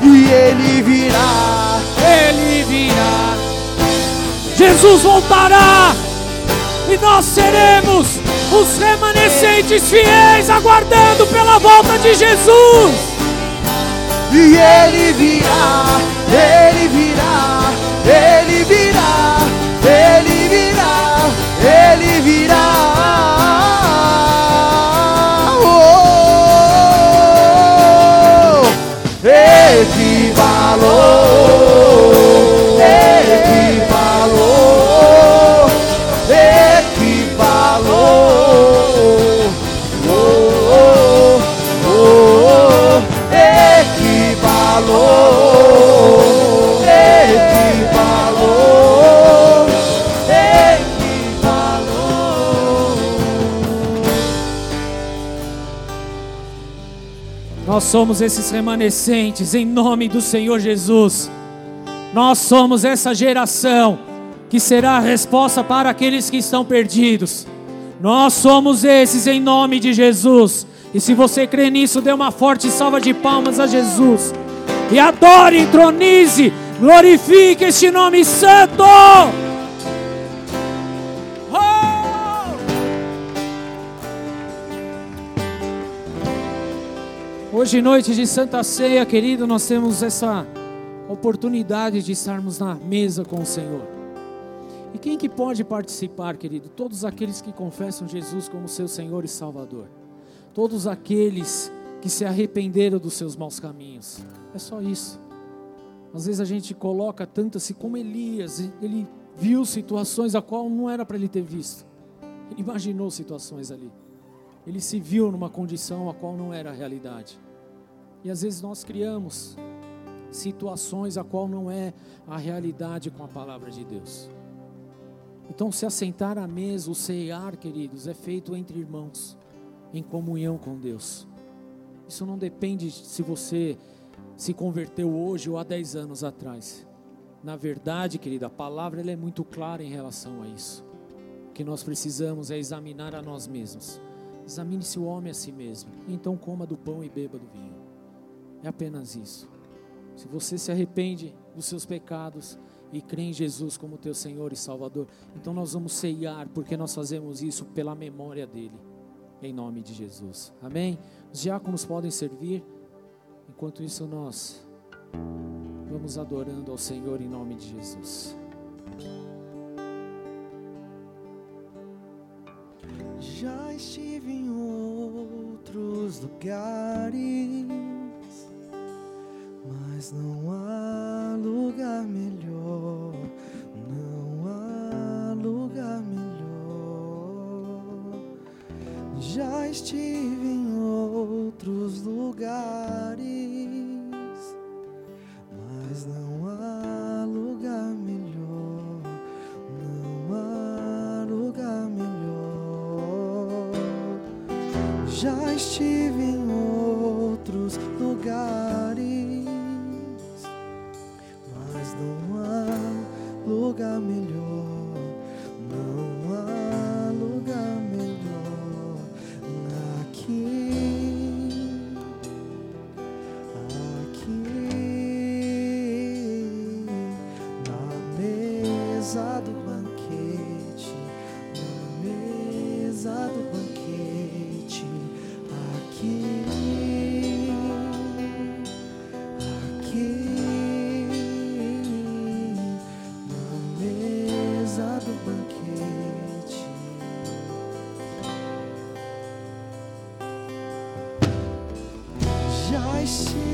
E ele virá. Ele virá. Jesus voltará. E nós seremos os remanescentes fiéis, aguardando pela volta de Jesus. E ele virá, ele virá, ele virá, ele virá, ele virá. Nós somos esses remanescentes em nome do Senhor Jesus. Nós somos essa geração que será a resposta para aqueles que estão perdidos. Nós somos esses em nome de Jesus. E se você crê nisso, dê uma forte salva de palmas a Jesus. E adore, entronize, glorifique este nome santo. Hoje, noite de Santa Ceia, querido, nós temos essa oportunidade de estarmos na mesa com o Senhor. E quem que pode participar, querido? Todos aqueles que confessam Jesus como seu Senhor e Salvador. Todos aqueles que se arrependeram dos seus maus caminhos. É só isso. Às vezes a gente coloca tanto assim como Elias, ele viu situações a qual não era para ele ter visto. Ele imaginou situações ali. Ele se viu numa condição a qual não era a realidade. E às vezes nós criamos situações a qual não é a realidade com a palavra de Deus. Então, se assentar à mesa, o ceiar, queridos, é feito entre irmãos, em comunhão com Deus. Isso não depende se você se converteu hoje ou há 10 anos atrás. Na verdade, querida, a palavra ela é muito clara em relação a isso. O que nós precisamos é examinar a nós mesmos. Examine-se o homem a si mesmo. Então coma do pão e beba do vinho. É apenas isso. Se você se arrepende dos seus pecados e crê em Jesus como teu Senhor e Salvador, então nós vamos ceiar, porque nós fazemos isso pela memória dele. Em nome de Jesus. Amém? Os diáconos podem servir. Enquanto isso, nós vamos adorando ao Senhor em nome de Jesus. Já estive em outros lugares, mas não há lugar melhor. Não há lugar melhor. Já estive em outros lugares, mas não há lugar melhor. Não há lugar melhor. Já estive em outros lugares, não há lugar melhor. Já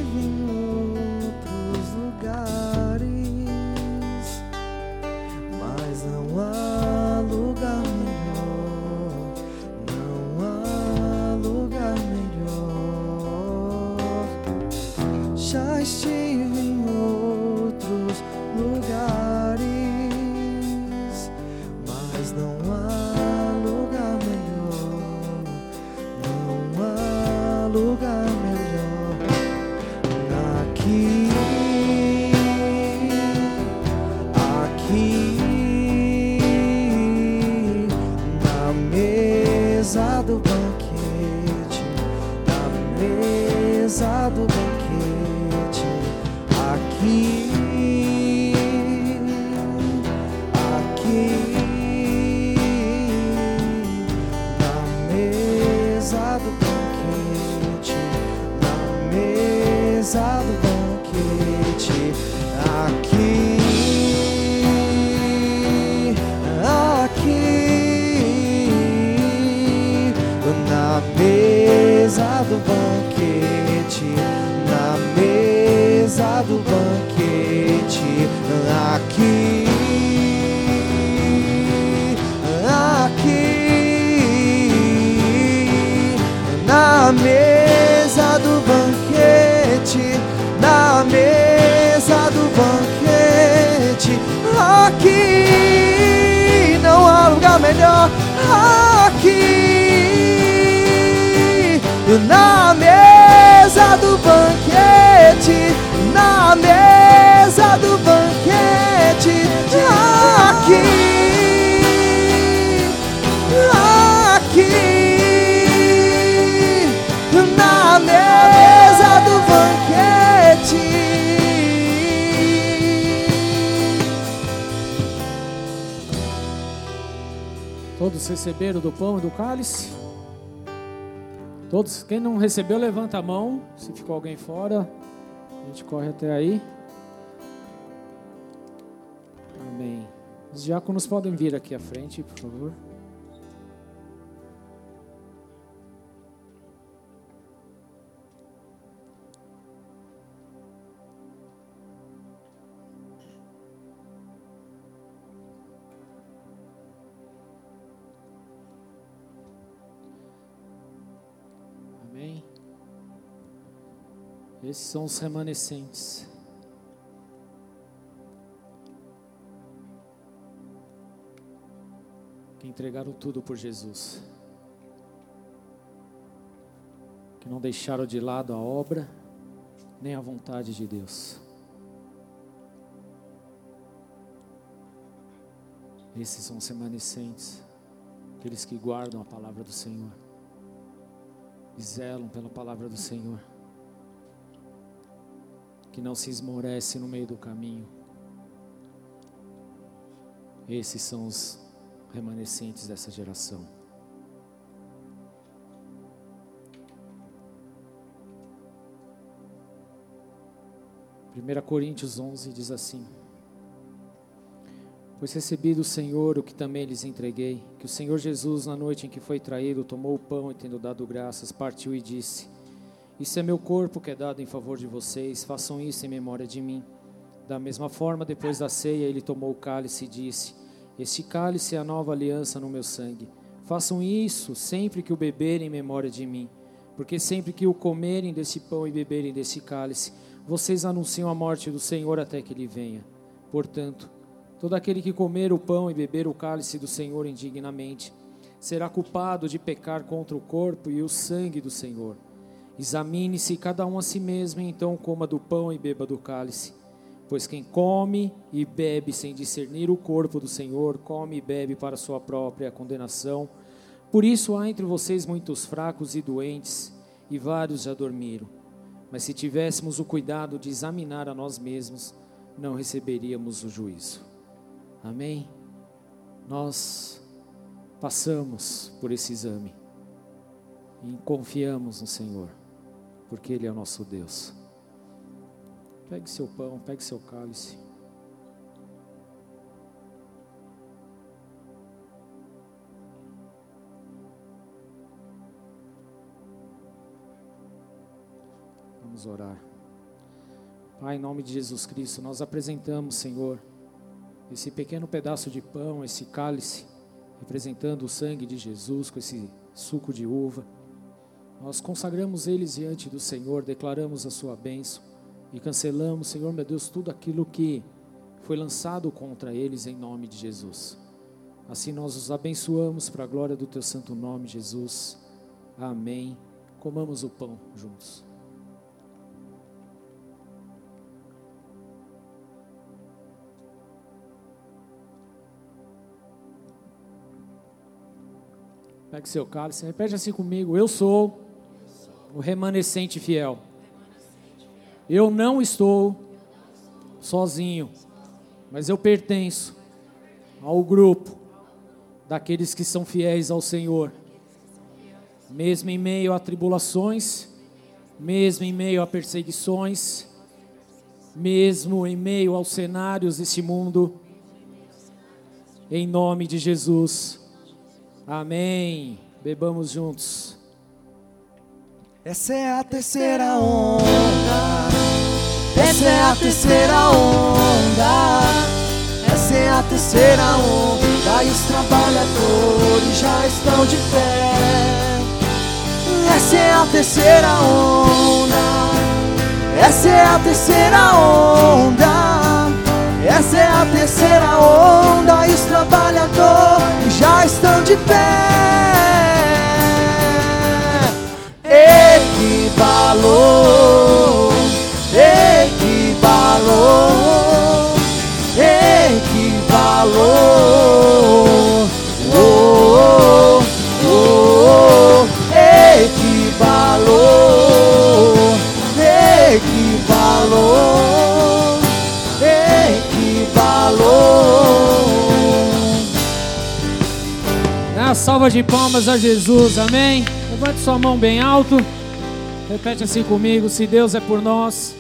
recebeu, levanta a mão. Se ficou alguém fora, a gente corre até aí. Amém. Os diáconos podem vir aqui à frente, por favor. Esses são os remanescentes. que entregaram tudo por Jesus, que não deixaram de lado a obra nem a vontade de Deus. Esses são os remanescentes, aqueles que guardam a palavra do Senhor e zelam pela palavra do Senhor, que não se esmorece no meio do caminho. Esses são os remanescentes dessa geração. Primeira Coríntios 11 diz assim: Pois recebi do Senhor o que também lhes entreguei, que o Senhor Jesus, na noite em que foi traído, tomou o pão e, tendo dado graças, partiu e disse: Isso é meu corpo que é dado em favor de vocês, façam isso em memória de mim. Da mesma forma, depois da ceia, ele tomou o cálice e disse: Este cálice é a nova aliança no meu sangue. Façam isso sempre que o beberem em memória de mim, porque sempre que o comerem desse pão e beberem desse cálice, vocês anunciam a morte do Senhor até que ele venha. Portanto, Todo aquele que comer o pão e beber o cálice do Senhor indignamente será culpado de pecar contra o corpo e o sangue do Senhor. Examine-se cada um a si mesmo, então coma do pão e beba do cálice. Pois quem come e bebe sem discernir o corpo do Senhor, come e bebe para sua própria condenação. Por isso há entre vocês muitos fracos e doentes, e vários já dormiram. Mas se tivéssemos o cuidado de examinar a nós mesmos, não receberíamos o juízo. Amém? Nós passamos por esse exame e confiamos no Senhor, porque Ele é o nosso Deus. Pegue seu pão, pegue seu cálice. Vamos orar. Pai, em nome de Jesus Cristo, nós apresentamos, Senhor, esse pequeno pedaço de pão, esse cálice, representando o sangue de Jesus com esse suco de uva. Nós consagramos eles diante do Senhor, declaramos a sua bênção e cancelamos, Senhor meu Deus, tudo aquilo que foi lançado contra eles em nome de Jesus. Assim nós os abençoamos para a glória do teu santo nome, Jesus. Amém. Comamos o pão juntos. Pegue seu cálice, repete assim comigo: Eu sou o remanescente fiel. Eu não estou sozinho, mas eu pertenço ao grupo daqueles que são fiéis ao Senhor. Mesmo em meio a tribulações, mesmo em meio a perseguições, mesmo em meio aos cenários desse mundo, em nome de Jesus Amém. Bebamos juntos. Essa é a terceira onda. Essa é a terceira onda. Essa é a terceira onda. E os trabalhadores já estão de pé. Essa é a terceira onda. Essa é a terceira onda. Essa é a terceira onda e os trabalhadores já estão de pé. Equivalou, equivalou, equivalou. Oh, oh, oh, equivalou, equivalou, equivalou. Dá uma salva de palmas a Jesus, amém? Levante sua mão bem alto. Repete assim comigo: se Deus é por nós,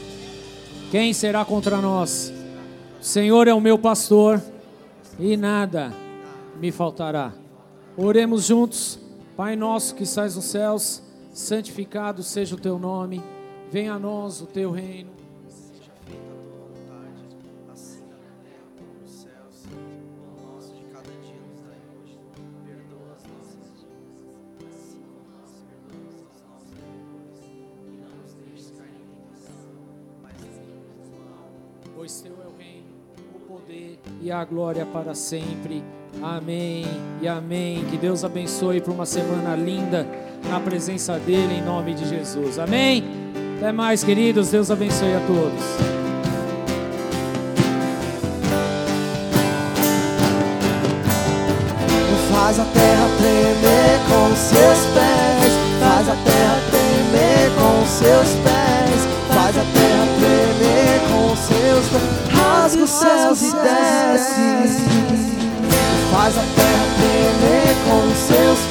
quem será contra nós? O Senhor é o meu pastor, e nada me faltará. Oremos juntos. Pai nosso que estás nos céus, santificado seja o teu nome. Venha a nós o teu reino. E a glória para sempre. Amém e amém. Que Deus abençoe para uma semana linda na presença dEle, em nome de Jesus. Amém. Até mais, queridos. Deus abençoe a todos. Faz a terra tremer com seus pés. Faz a terra tremer com seus pés. rasga os céus e desce, faz a terra tremer com seus pés.